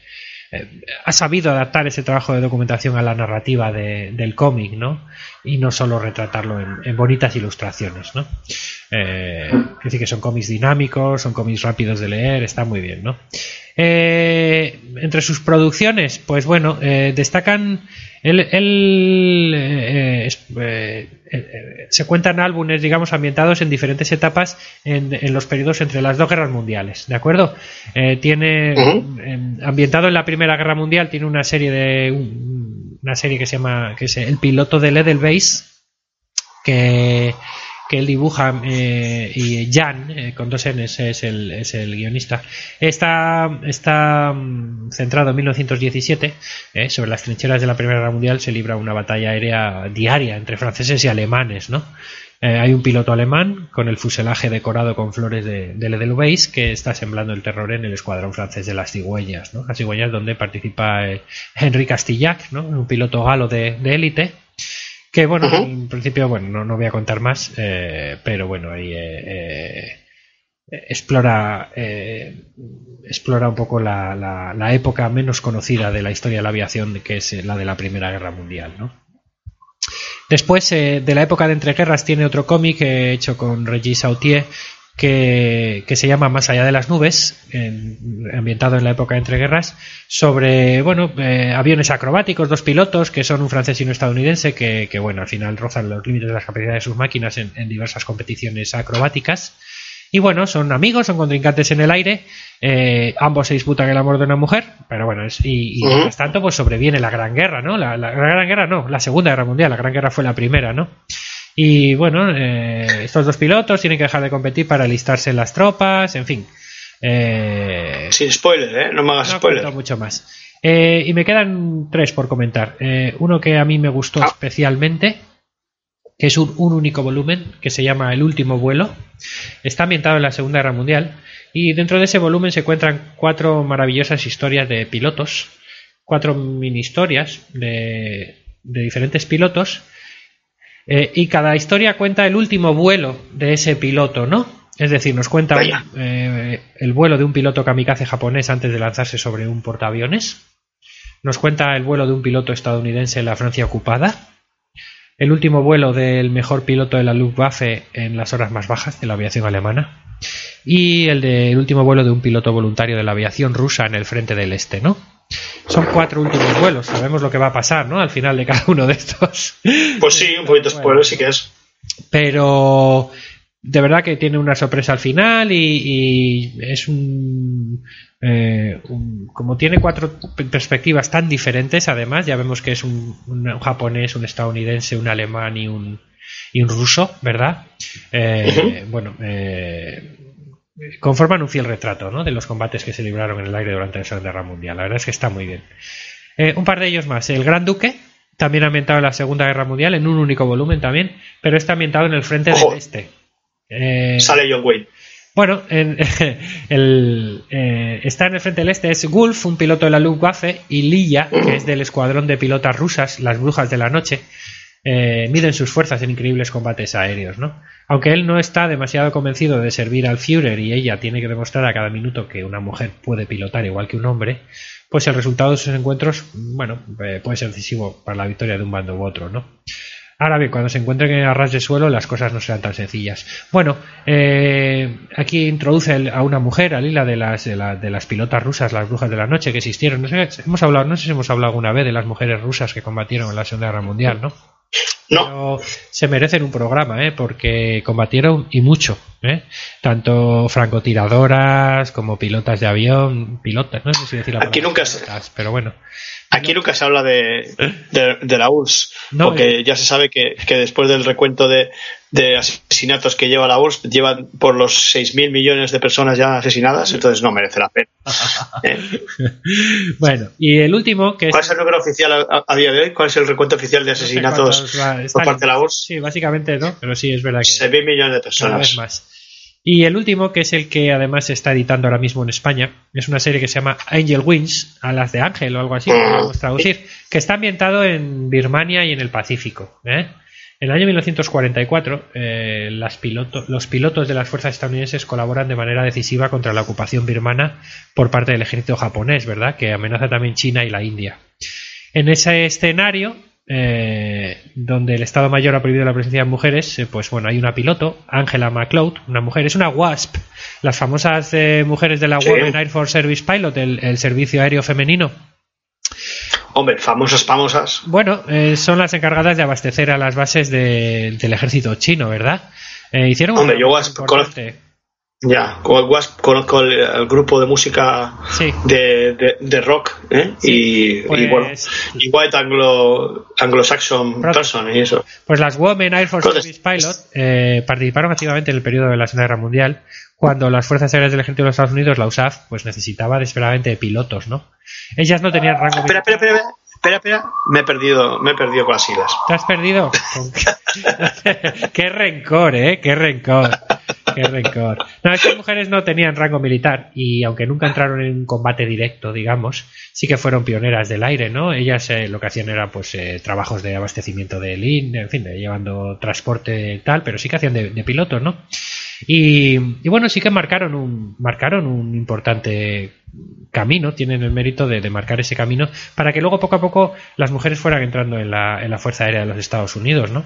ha sabido adaptar ese trabajo de documentación a la narrativa de- del cómic, ¿no? Y no solo retratarlo en, en bonitas ilustraciones, ¿no? Eh, es decir, que son cómics dinámicos, son cómics rápidos de leer, está muy bien, ¿no? Eh, entre sus producciones, pues bueno, eh, destacan. Él, él, eh, eh, eh, se cuentan álbumes, digamos, ambientados en diferentes etapas en, en los periodos entre las dos guerras mundiales, ¿de acuerdo? Tiene em, ambientado en la Primera Guerra Mundial, tiene una serie de un- una serie que se llama que es El piloto de Edelweiss que él dibuja eh, y Jan eh, con dos N's es el, es el guionista está está mm, centrado en 1917 eh, sobre las trincheras de la Primera Guerra Mundial se libra una batalla aérea diaria entre franceses y alemanes ¿no? Eh, hay un piloto alemán con el fuselaje decorado con flores de, Edelweiss que está sembrando el terror en el escuadrón francés de las cigüeñas, ¿no? Las cigüeñas donde participa Henry Castillac, ¿no? Un piloto galo de de élite. Que bueno, en principio, bueno, no, no voy a contar más, eh, pero bueno, ahí eh, eh, explora eh, explora un poco la, la- la época menos conocida de la historia de la aviación, que es eh, la de la Primera Guerra Mundial, ¿no? Después, eh, de la época de entreguerras, tiene otro cómic hecho con Regis Sautier que, que se llama Más allá de las nubes, en- ambientado en la época de entreguerras, sobre bueno eh, aviones acrobáticos, dos pilotos que son un francés y un estadounidense que, que, bueno al final rozan los límites de las capacidades de sus máquinas en, en diversas competiciones acrobáticas. Y bueno, son amigos, son contrincantes en el aire, eh, ambos se disputan el amor de una mujer, pero bueno, es, y, mientras tanto pues sobreviene la Gran Guerra, ¿no? La, la- la Gran Guerra no, la Segunda Guerra Mundial, la Gran Guerra fue la primera, ¿no? Y bueno, eh, estos dos pilotos tienen que dejar de competir para alistarse en las tropas, en fin. Eh, Sin spoiler, ¿eh? No me hagas no spoiler. mucho más. Eh, y me quedan tres por comentar. Eh, uno que a mí me gustó Ah. especialmente, que es un, un único volumen, que se llama El último vuelo. Está ambientado en la Segunda Guerra Mundial. Y dentro de ese volumen se encuentran cuatro maravillosas historias de pilotos, cuatro mini historias de, de diferentes pilotos. Eh, y cada historia cuenta el último vuelo de ese piloto, ¿no? Es decir, nos cuenta eh, el vuelo de un piloto kamikaze japonés antes de lanzarse sobre un portaaviones. Nos cuenta el vuelo de un piloto estadounidense en la Francia ocupada. El último vuelo del mejor piloto de la Luftwaffe en las horas más bajas de la aviación alemana. Y el del último vuelo de un piloto voluntario de la aviación rusa en el frente del este, ¿no? Son cuatro últimos vuelos, sabemos lo que va a pasar, ¿no? Al final de cada uno de estos. Pues sí, un poquito Bueno. spoiler sí que es. Pero de verdad que tiene una sorpresa al final y, y es un, eh, un- como tiene cuatro perspectivas tan diferentes además ya vemos que es un, un japonés un estadounidense un alemán y un y un ruso verdad Eh, bueno eh, conforman un fiel retrato ¿no? de los combates que se libraron en el aire durante la Segunda Guerra Mundial la verdad es que está muy bien eh, un par de ellos más. El Gran Duque, también ambientado en la Segunda Guerra Mundial, en un único volumen también, pero está ambientado en el frente Ojo. del Este. Eh, Sale John Wayne. bueno, en- *laughs* el, eh, está en el frente del este es Gulf, un piloto de la Luftwaffe, y Lilla, que es del escuadrón de pilotas rusas, las brujas de la noche. Eh, miden sus fuerzas en increíbles combates aéreos, ¿no? Aunque él no está demasiado convencido de servir al Führer y ella tiene que demostrar a cada minuto que una mujer puede pilotar igual que un hombre, pues el resultado de sus encuentros, bueno, eh, puede ser decisivo para la victoria de un bando u otro, ¿no? Ahora bien, cuando se encuentren a ras de suelo, las cosas no serán tan sencillas. Bueno, eh, aquí introduce a una mujer, a Lila, de las, de, de las pilotas rusas, las brujas de la noche, que existieron. No sé, hemos hablado, no sé si hemos hablado alguna vez de las mujeres rusas que combatieron en la Segunda Guerra Mundial, ¿no? No, Pero se merecen un programa, ¿eh? porque combatieron y mucho. ¿eh? Tanto francotiradoras como pilotas de avión, pilotas, no sé si decir la Aquí nunca se- pilotas, pero bueno. aquí nunca se habla de, de, de la URSS, No, porque eh. ya se sabe que, que después del recuento de, de asesinatos que lleva la URSS, llevan por los 6.000 millones de personas ya asesinadas, entonces no merece la pena. *laughs* Eh, Bueno, y el último, que es ¿Cuál es el número oficial a, a día de hoy? ¿Cuál es el recuento oficial de No sé asesinatos cuántos por parte de la URSS? Sí, básicamente no, pero sí es verdad que 6.000 millones de cada vez personas. más. Y el último, que es el que además se está editando ahora mismo en España, es una serie que se llama Angel Wings, Alas de Ángel o algo así, podríamos traducir, que está ambientado en Birmania y en el Pacífico. ¿eh? En el año 1944, eh, las piloto- los pilotos de las fuerzas estadounidenses colaboran de manera decisiva contra la ocupación birmana por parte del ejército japonés, ¿verdad? Que amenaza también China y la India. En ese escenario, eh, donde el Estado Mayor ha prohibido la presencia de mujeres, eh, pues bueno, hay una piloto, Angela McLeod, una mujer, es una WASP, las famosas eh, mujeres de la Sí. Women Air Force Service Pilot, el, el servicio aéreo femenino. Hombre, famosas, famosas. Bueno, eh, son las encargadas de abastecer a las bases de- del ejército chino, ¿verdad? Eh, hicieron un Hombre, yo WASP importante. Ya, WASP conozco el, el grupo de música Sí. de, de, de rock, ¿eh? y, pues- y bueno, y White Anglo, Anglo-Saxon Person y eso. Pues las Women Air Force Service Pilot eh, participaron activamente en el periodo de la Segunda Guerra Mundial, cuando las Fuerzas Aéreas del Ejército de los Estados Unidos, la USAF, pues necesitaba desesperadamente de pilotos, ¿no? Ellas no tenían rango Espera, espera, espera, espera, espera, me he perdido, me he perdido con las siglas. ¿Te has perdido? *laughs* Qué rencor, ¿eh? Qué rencor. Qué rencor. No, estas mujeres no tenían rango militar y aunque nunca entraron en un combate directo, digamos, sí que fueron pioneras del aire, ¿no? Ellas eh, lo que hacían era pues eh, trabajos de abastecimiento de LIN, en fin, de llevando transporte tal, pero sí que hacían de, de pilotos, ¿no? Y, bueno, sí que marcaron un, marcaron un importante camino, tienen el mérito de, de marcar ese camino para que luego poco a poco las mujeres fueran entrando en la, en la Fuerza Aérea de los Estados Unidos, ¿no?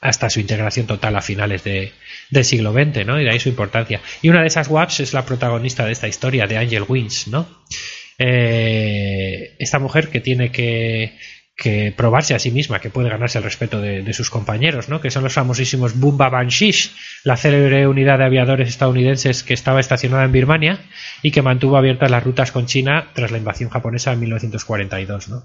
hasta su integración total a finales de, del siglo XX, ¿no? Y de ahí su importancia. Y una de esas WAPs es la protagonista de esta historia, de Angel Wins, ¿no? Eh, esta mujer que tiene que, que probarse a sí misma que puede ganarse el respeto de, sus compañeros, ¿no? que son los famosísimos Bumba Banshish, la célebre unidad de aviadores estadounidenses que estaba estacionada en Birmania y que mantuvo abiertas las rutas con China tras la invasión japonesa en 1942. ¿no?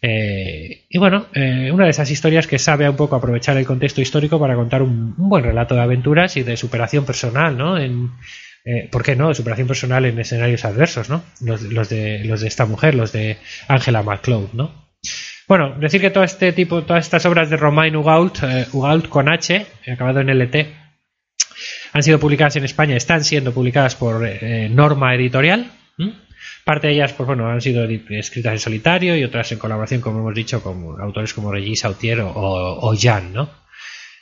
Eh, y bueno, eh, una de esas historias que sabe un poco aprovechar el contexto histórico para contar un, buen relato de aventuras y de superación personal, ¿no? En, eh, ¿Por qué no? Superación personal en escenarios adversos, ¿no? Los de, los de esta mujer, los de Angela McCloud, ¿no? Bueno, decir que todo este tipo, todas estas obras de Romain Hugault, eh, con H, acabado en LT, han sido publicadas en España, están siendo publicadas por eh, Norma Editorial. Parte de ellas, pues bueno, han sido escritas en solitario y otras en colaboración, como hemos dicho, con autores como Regis Sautier o, o Jan, ¿no?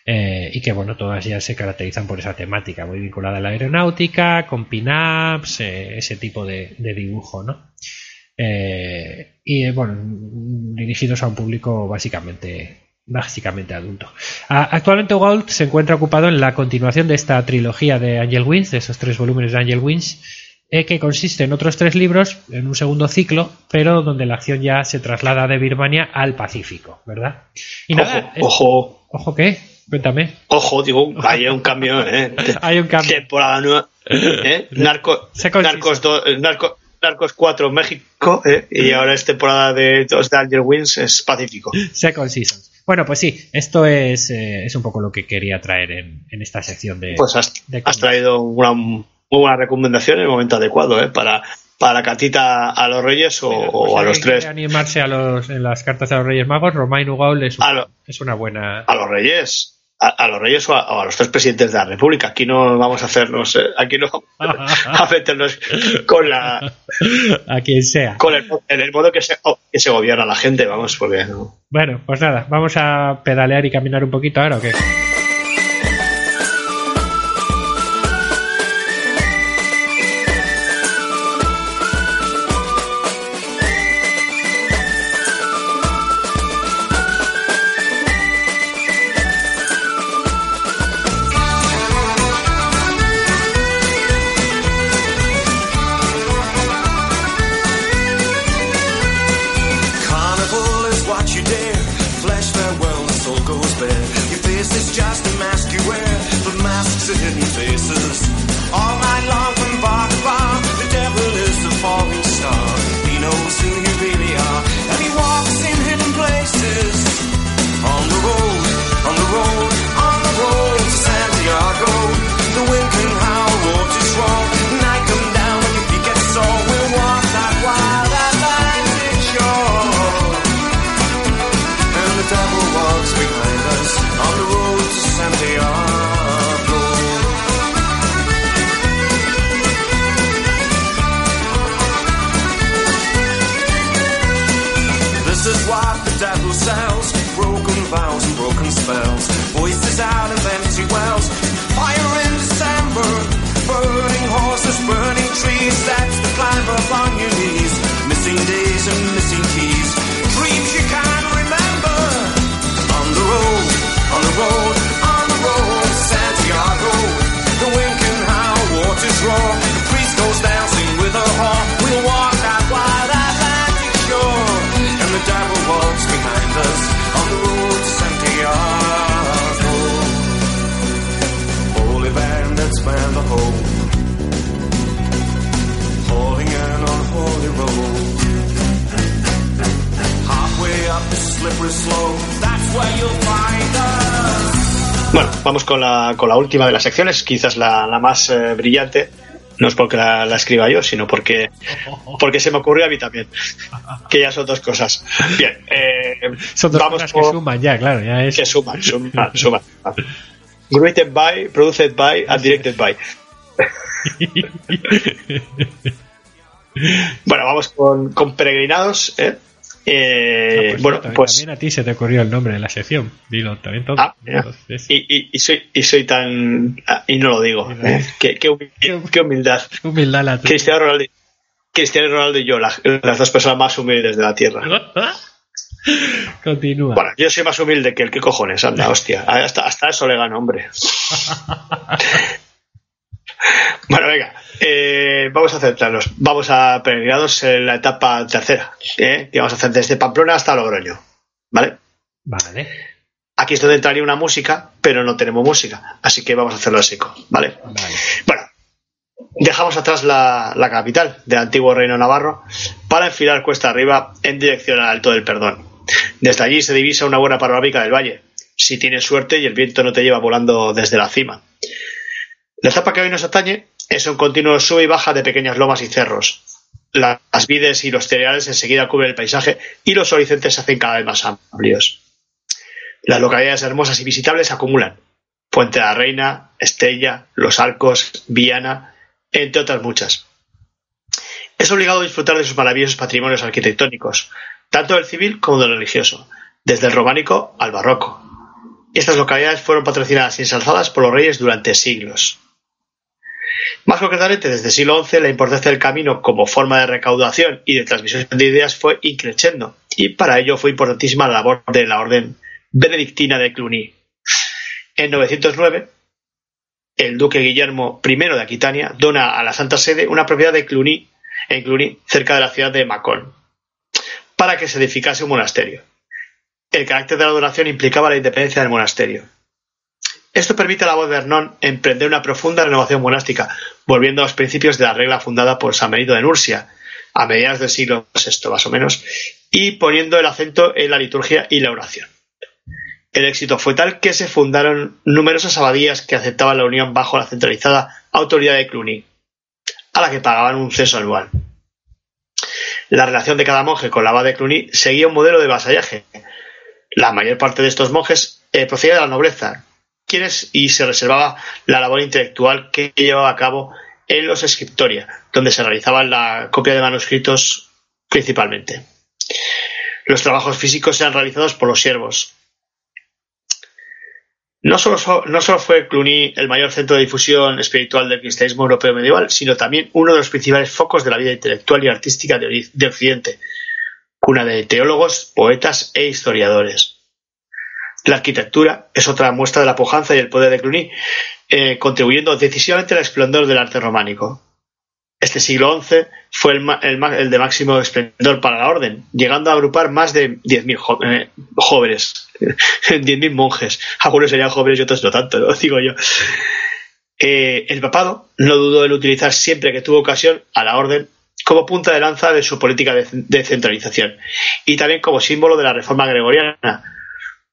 Eh, y que bueno, todas ellas se caracterizan por esa temática muy vinculada a la aeronáutica, con pin-ups, eh, ese tipo de, de dibujo, ¿no? Eh, y eh, bueno, dirigidos a un público básicamente básicamente adulto. Actualmente Gold se encuentra ocupado en la continuación de esta trilogía de Angel Wings, de esos tres volúmenes de Angel Wings, eh, que consiste en otros tres libros, en un segundo ciclo, pero donde la acción ya se traslada de Birmania al Pacífico, ¿verdad? Y nada, Ojo, ojo, ¿ojo qué? Cuéntame. ojo, digo, hay un cambio, ¿eh? *laughs* Hay un cambio. Temporada nueva. ¿eh? Narco. Narcos, do- Narco- Narcos 4 México, ¿eh? y ahora es temporada de dos de Angel Wins, es Pacífico. Second Seasons. Bueno, pues sí, esto es, eh, es un poco lo que quería traer en, en esta sección de... Pues has, de has traído una muy buena recomendación en el momento adecuado, ¿eh? Para, para la catita a los Reyes o, Pues o a los tres. animarse a los, en las cartas de los Reyes Magos, Romain Hugaul es, un- A lo- es una buena... A los Reyes. A, a los Reyes o a, o a los tres presidentes de la República. Aquí no vamos a hacernos, eh, aquí no *laughs* a meternos con la, a quien sea. con el, en el modo que se, que se gobierna la gente, vamos, porque no. Bueno, pues nada, vamos a pedalear y caminar un poquito ahora, ¿o qué? Vamos con la, con la última de las secciones, quizás la, la más eh, brillante. No es porque la, la escriba yo, sino porque, porque se me ocurrió a mí también. Que ya son dos cosas. Bien, eh, Son dos vamos cosas que suman ya, claro, ya es... que suman, suman, suman. Written by, produced by, and directed by. *laughs* Bueno, vamos con, con peregrinados. ¿eh? Eh, Ah, pues bueno, también- pues. También a ti se te ocurrió el nombre de la sección. Dilo también todo. Ah, Y, y- y soy, y soy tan. ah, Y no lo digo. ¿eh? *laughs* Qué, qué humi- qué humildad. humildad la tuya. Cristiano Ronaldo, Cristiano Ronaldo y yo, la- las dos personas más humildes de la tierra. *laughs* Continúa. Bueno, yo soy más humilde que el que cojones, anda, hostia. Hasta, hasta eso le gano, hombre. *laughs* *laughs* bueno, venga, eh, vamos a centrarnos. Vamos a peregrinados en la etapa tercera, ¿eh? que vamos a hacer desde Pamplona hasta Logroño. ¿Vale? Vale. Aquí es donde entraría una música, pero no tenemos música, así que vamos a hacerlo así, ¿vale? Vale. Bueno, dejamos atrás la, la capital del antiguo reino navarro para enfilar cuesta arriba en dirección al Alto del Perdón. Desde allí se divisa una buena panorámica del valle, si tienes suerte y el viento no te lleva volando desde la cima. La etapa que hoy nos atañe es un continuo sube y baja de pequeñas lomas y cerros. La- Las vides y los cereales enseguida cubren el paisaje y los horizontes se hacen cada vez más amplios. Las localidades hermosas y visitables acumulan. Puente de la Reina, Estella, Los Arcos, Viana, entre otras muchas. Es obligado disfrutar de sus maravillosos patrimonios arquitectónicos, tanto del civil como del religioso, desde el románico al barroco. Estas localidades fueron patrocinadas y ensalzadas por los reyes durante siglos. Más concretamente, desde el siglo XI, la importancia del camino como forma de recaudación y de transmisión de ideas fue increciendo, y para ello fue importantísima la labor de la orden benedictina de Cluny. En 909, el duque Guillermo I de Aquitania dona a la Santa Sede una propiedad de Cluny, en Cluny, cerca de la ciudad de Macón, para que se edificase un monasterio. El carácter de la donación implicaba la independencia del monasterio. Esto permite a la voz de Hernán emprender una profunda renovación monástica, volviendo a los principios de la regla fundada por San Benito de Nursia, a mediados del siglo VI más o menos, y poniendo el acento en la liturgia y la oración. El éxito fue tal que se fundaron numerosas abadías que aceptaban la unión bajo la centralizada autoridad de Cluny, a la que pagaban un censo anual. La relación de cada monje con la abad de Cluny seguía un modelo de vasallaje. La mayor parte de estos monjes eh, procedía de la nobleza, y se reservaba la labor intelectual que llevaba a cabo en los scriptoria, donde se realizaba la copia de manuscritos principalmente. Los trabajos físicos eran realizados por los siervos. No solo, fue Cluny el mayor centro de difusión espiritual del cristianismo europeo medieval, sino también uno de los principales focos de la vida intelectual y artística de Occidente, cuna de teólogos, poetas e historiadores. La arquitectura es otra muestra de la pujanza y el poder de Cluny, eh, contribuyendo decisivamente al esplendor del arte románico. Este siglo XI fue el, de máximo esplendor para la orden, llegando a agrupar más de 10.000 jo- eh, jóvenes, *laughs* 10.000 monjes. Algunos serían jóvenes y otros no tanto, ¿no? *laughs* digo yo. Eh, el papado no dudó en utilizar siempre que tuvo ocasión a la orden como punta de lanza de su política de, de centralización y también como símbolo de la reforma gregoriana,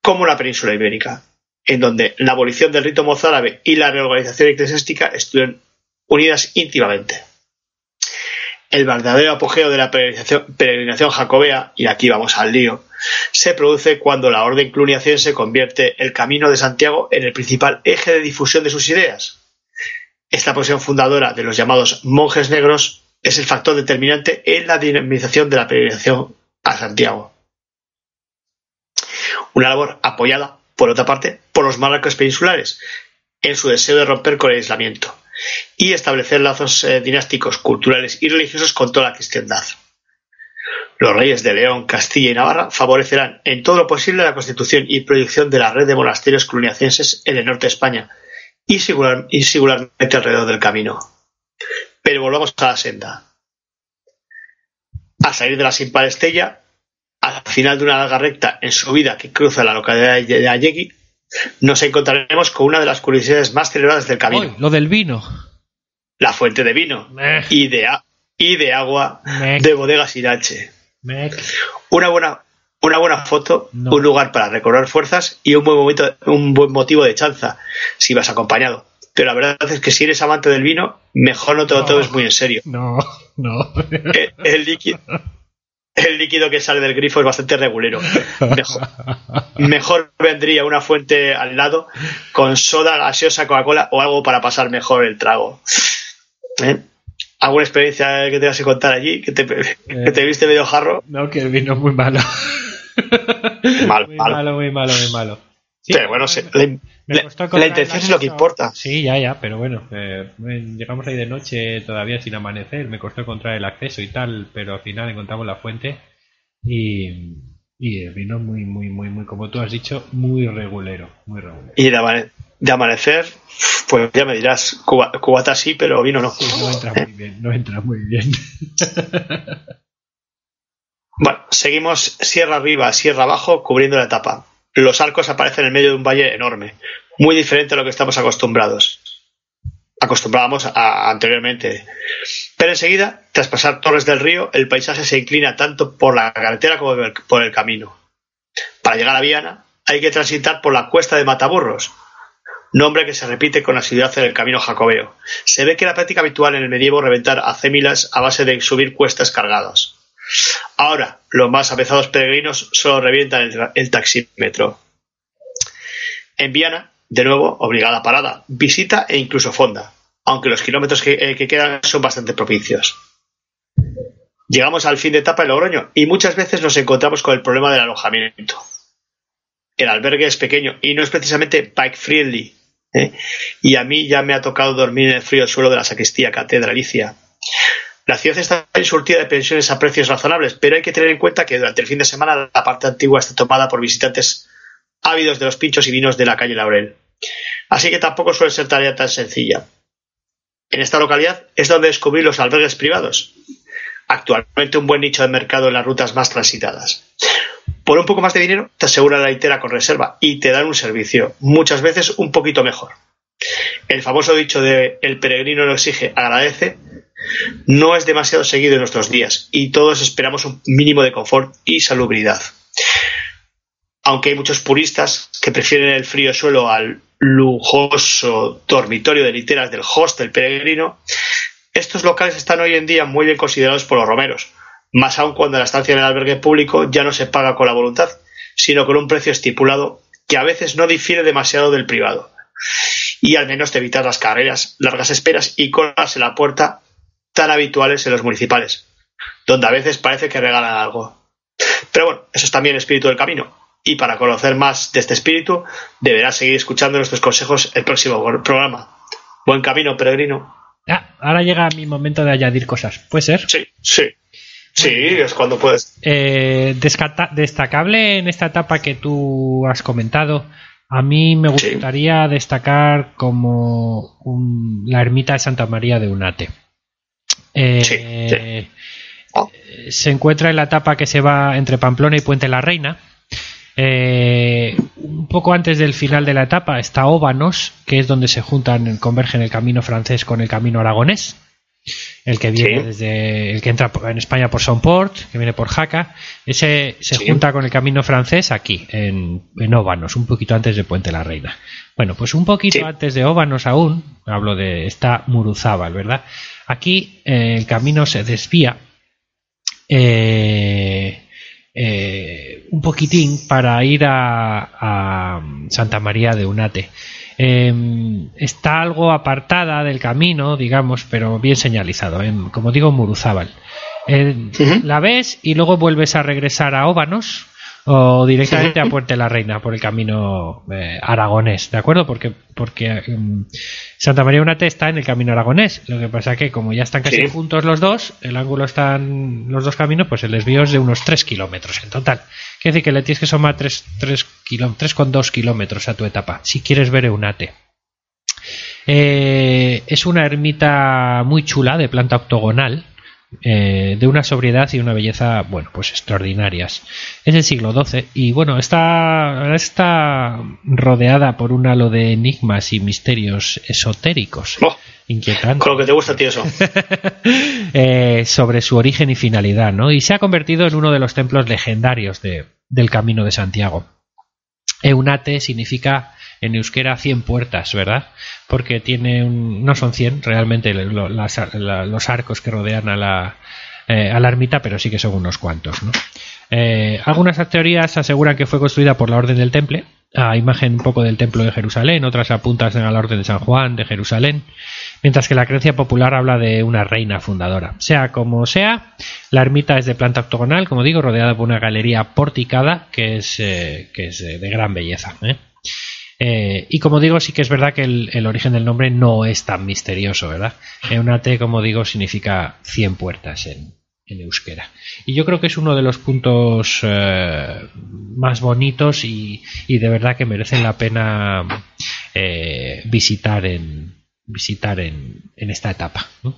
como la península ibérica, en donde la abolición del rito mozárabe y la reorganización eclesiástica estuvieron unidas íntimamente. El verdadero apogeo de la peregrinación, jacobea, y aquí vamos al lío, se produce cuando la orden cluniacense convierte el camino de Santiago en el principal eje de difusión de sus ideas. Esta posición fundadora de los llamados monjes negros es el factor determinante en la dinamización de la peregrinación a Santiago. Una labor apoyada, por otra parte, por los monarcas peninsulares, en su deseo de romper con el aislamiento y establecer lazos eh, dinásticos, culturales y religiosos con toda la cristiandad. Los reyes de León, Castilla y Navarra favorecerán en todo lo posible la constitución y proyección de la red de monasterios cluniacenses en el norte de España y, y singularmente alrededor del camino. Pero volvamos a la senda. Al salir de la Simpa de Estella, al final de una larga recta en subida que cruza la localidad de Allegui, nos encontraremos con una de las curiosidades más celebradas del camino, Uy, lo del vino. la fuente de vino y de, a- y de agua de bodegas Irache. Una buena, una buena foto, No. un lugar para recobrar fuerzas y un buen, momento, un buen motivo de chanza si vas acompañado. Pero la verdad es que si eres amante del vino, mejor no te lo No. tomes muy en serio. No, no. El, el líquido, *laughs* el líquido que sale del grifo es bastante regulero. Mejor, mejor vendría una fuente al lado con soda, gaseosa, Coca-Cola o algo para pasar mejor el trago. ¿Eh? ¿Alguna experiencia que tengas que contar allí? ¿Que te, que te viste medio jarro? No, que el vino es muy malo. Mal, muy mal. malo, muy malo, muy malo. Sí, Pero bueno, se- la, me la- costó la encontrar intención es lo que importa. Sí, ya, ya, pero bueno, eh, llegamos ahí de noche todavía sin amanecer, me costó encontrar el acceso y tal, pero al final encontramos la fuente y, Y el vino muy, muy, muy, muy, como tú has dicho, muy regulero. Muy regulero. Y de, amane- de amanecer, pues ya me dirás, cuba- cubata sí, pero vino no. Sí, no entra muy bien, no entra muy bien. *laughs* Bueno, seguimos sierra arriba, sierra abajo, cubriendo la etapa. Los arcos aparecen en medio de un valle enorme, muy diferente a lo que estamos acostumbrados. Acostumbrábamos a- anteriormente. Pero enseguida, tras pasar Torres del Río, el paisaje se inclina tanto por la carretera como por el- camino. Para llegar a Viana, hay que transitar por la cuesta de Mataburros, nombre que se repite con asiduidad en el camino jacobeo. Se ve que era práctica habitual en el medievo reventar acémilas a base de subir cuestas cargadas. Ahora, los más avezados peregrinos solo revientan el, taxímetro. En Viana, de nuevo, obligada parada, visita e incluso fonda, aunque los kilómetros que, eh, que quedan son bastante propicios. Llegamos al fin de etapa en Logroño y muchas veces nos encontramos con el problema del alojamiento. El albergue es pequeño y no es precisamente bike friendly. ¿eh? Y a mí ya me ha tocado dormir en el frío suelo de la sacristía catedralicia. La ciudad está insurtida de pensiones a precios razonables, pero hay que tener en cuenta que durante el fin de semana la parte antigua está tomada por visitantes ávidos de los pinchos y vinos de la calle Laurel. Así que tampoco suele ser tarea tan sencilla. En esta localidad es donde descubrir los albergues privados, actualmente un buen nicho de mercado en las rutas más transitadas. Por un poco más de dinero te aseguran la litera con reserva y te dan un servicio, muchas veces un poquito mejor. El famoso dicho de el peregrino no exige, agradece, no es demasiado seguido en nuestros días y todos esperamos un mínimo de confort y salubridad. Aunque hay muchos puristas que prefieren el frío suelo al lujoso dormitorio de literas del hostel peregrino, estos locales están hoy en día muy bien considerados por los romeros, más aún cuando la estancia en el albergue público ya no se paga con la voluntad, sino con un precio estipulado que a veces no difiere demasiado del privado. Y al menos te evitas las carreras, largas esperas y colas en la puerta tan habituales en los municipales, donde a veces parece que regalan algo. Pero bueno, eso es también el espíritu del camino. Y para conocer más de este espíritu, deberás seguir escuchando nuestros consejos el próximo programa. Buen camino, peregrino. Ah, ahora llega mi momento de añadir cosas. ¿Puede ser? Sí, sí. Sí, es cuando puedes. Eh, destacable en esta etapa que tú has comentado, a mí me Sí. gustaría destacar como un- la ermita de Santa María de Unate. Eh, Sí, sí. Oh. Se encuentra en la etapa que se va entre Pamplona y Puente la Reina. Eh, un poco antes del final de la etapa está Óbanos, que es donde se juntan, convergen el camino francés con el camino aragonés. El que viene Sí. desde el que entra en España por Somport, que viene por Jaca, ese se Sí. junta con el camino francés aquí, en, en Óbanos, un poquito antes de Puente la Reina. Bueno, pues un poquito Sí. antes de Óbanos aún, hablo de esta Muruzábal, ¿verdad? Aquí eh, el camino se desvía eh, eh, un poquitín para ir a, a Santa María de Unate. Eh, está algo apartada del camino, digamos, pero bien señalizado, en, como digo, Muruzábal. La ves y luego vuelves a regresar a Óbanos o directamente a Puente la Reina por el camino eh, aragonés, ¿de acuerdo? Porque, porque mm, Santa María Unate está en el camino aragonés. Lo que pasa que como ya están casi Sí. juntos los dos, el ángulo están los dos caminos, pues el desvío es de unos 3 kilómetros en total. Quiere decir que le tienes que sumar 3, 3, 3,2 kilómetros a tu etapa, si quieres ver Eunate. Eh, es una ermita muy chula, de planta octogonal, eh, de una sobriedad y una belleza, bueno, pues extraordinarias. Es del siglo XII y, bueno, está, está rodeada por un halo de enigmas y misterios esotéricos. Oh, Inquietantes con lo que te gusta ti eso. *laughs* eh, sobre su origen y finalidad, ¿no? Y se ha convertido en uno de los templos legendarios de- del Camino de Santiago. Eunate significa en euskera 100 puertas, ¿verdad? Porque tiene un, no son 100 realmente las- la- los arcos que rodean a la, eh, a la ermita, pero sí que son unos cuantos. Eh, algunas teorías aseguran que fue construida por la Orden del Temple, a imagen un poco del Templo de Jerusalén, otras apuntan a la Orden de San Juan de Jerusalén, mientras que la creencia popular habla de una reina fundadora. Sea como sea, la ermita es de planta octogonal, como digo, rodeada por una galería porticada que es, eh, que es eh, de gran belleza. ¿Eh? Eh, y como digo, sí que es verdad que el, origen del nombre no es tan misterioso, ¿verdad? Eunate, como digo, significa 100 puertas en, euskera. Y yo creo que es uno de los puntos eh, más bonitos y, y de verdad que merecen la pena eh, visitar en visitar en, en esta etapa. ¿no?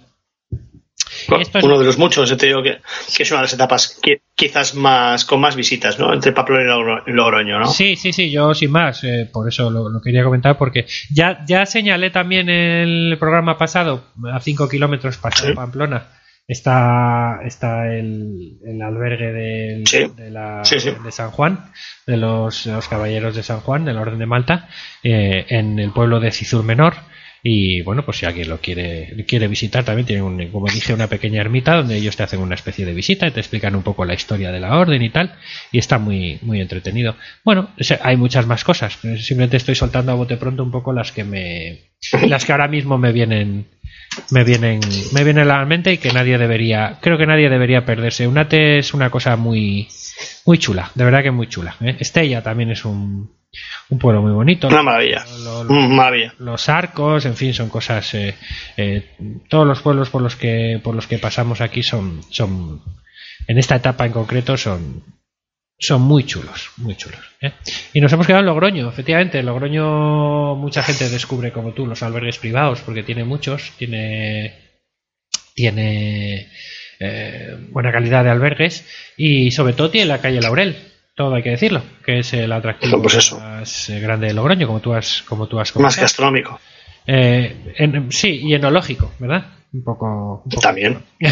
Esto es- Uno de los muchos, yo te digo que, que es una de las etapas que, quizás más con más visitas, ¿no? Entre Pamplona y Logro- Logroño, ¿no? Sí, sí, sí, yo sin más, eh, por eso lo, lo quería comentar, porque ya, ya señalé también en el programa pasado, a 5 kilómetros pasado Sí. Pamplona, está, está el, el albergue del- Sí. de, la- Sí, sí. de San Juan, de los, de los caballeros de San Juan, de la Orden de Malta, eh, en el pueblo de Cizur Menor. Y bueno, pues si alguien lo quiere, quiere visitar, también tiene, un, como dije, una pequeña ermita donde ellos te hacen una especie de visita y te explican un poco la historia de la orden y tal. Y está muy, muy entretenido. Bueno, hay muchas más cosas. Simplemente estoy soltando a bote pronto un poco las que me, las que ahora mismo me vienen, me vienen, me vienen a la mente y que nadie debería, creo que nadie debería perderse. Unate es una cosa muy, muy chula, de verdad que muy chula. ¿eh? Estella también es un, un pueblo muy bonito. Una maravilla. Lo- lo- Mm, maravilla. los arcos, en fin, son cosas. eh, eh, todos los pueblos por los que por los que pasamos aquí son son en esta etapa en concreto son son muy chulos, muy chulos. ¿eh? Y nos hemos quedado en Logroño, efectivamente. En Logroño mucha gente descubre como tú los albergues privados porque tiene muchos, tiene tiene eh, buena calidad de albergues y sobre todo tiene la calle Laurel. Todo hay que decirlo, que es el atractivo Pues eso. más eh, grande de Logroño, como tú has, como tú has Más comentado. gastronómico. Eh, en- sí, y enológico, ¿verdad? Un poco. un poco. También. *laughs*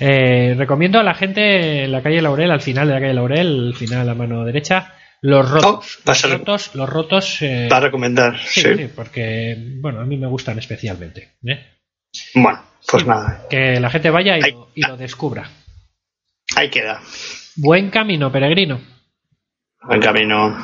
Eh, recomiendo a la gente en la calle Laurel, al final de la calle Laurel, al final a mano derecha, los rotos. Oh, a los ser- rotos, los rotos. eh, Para recomendar, sí, sí. sí, porque, bueno, a mí me gustan especialmente. ¿eh? Bueno, pues Sí. nada, Que la gente vaya y Ahí lo, y lo descubra. ahí queda. Buen camino, peregrino. Buen camino.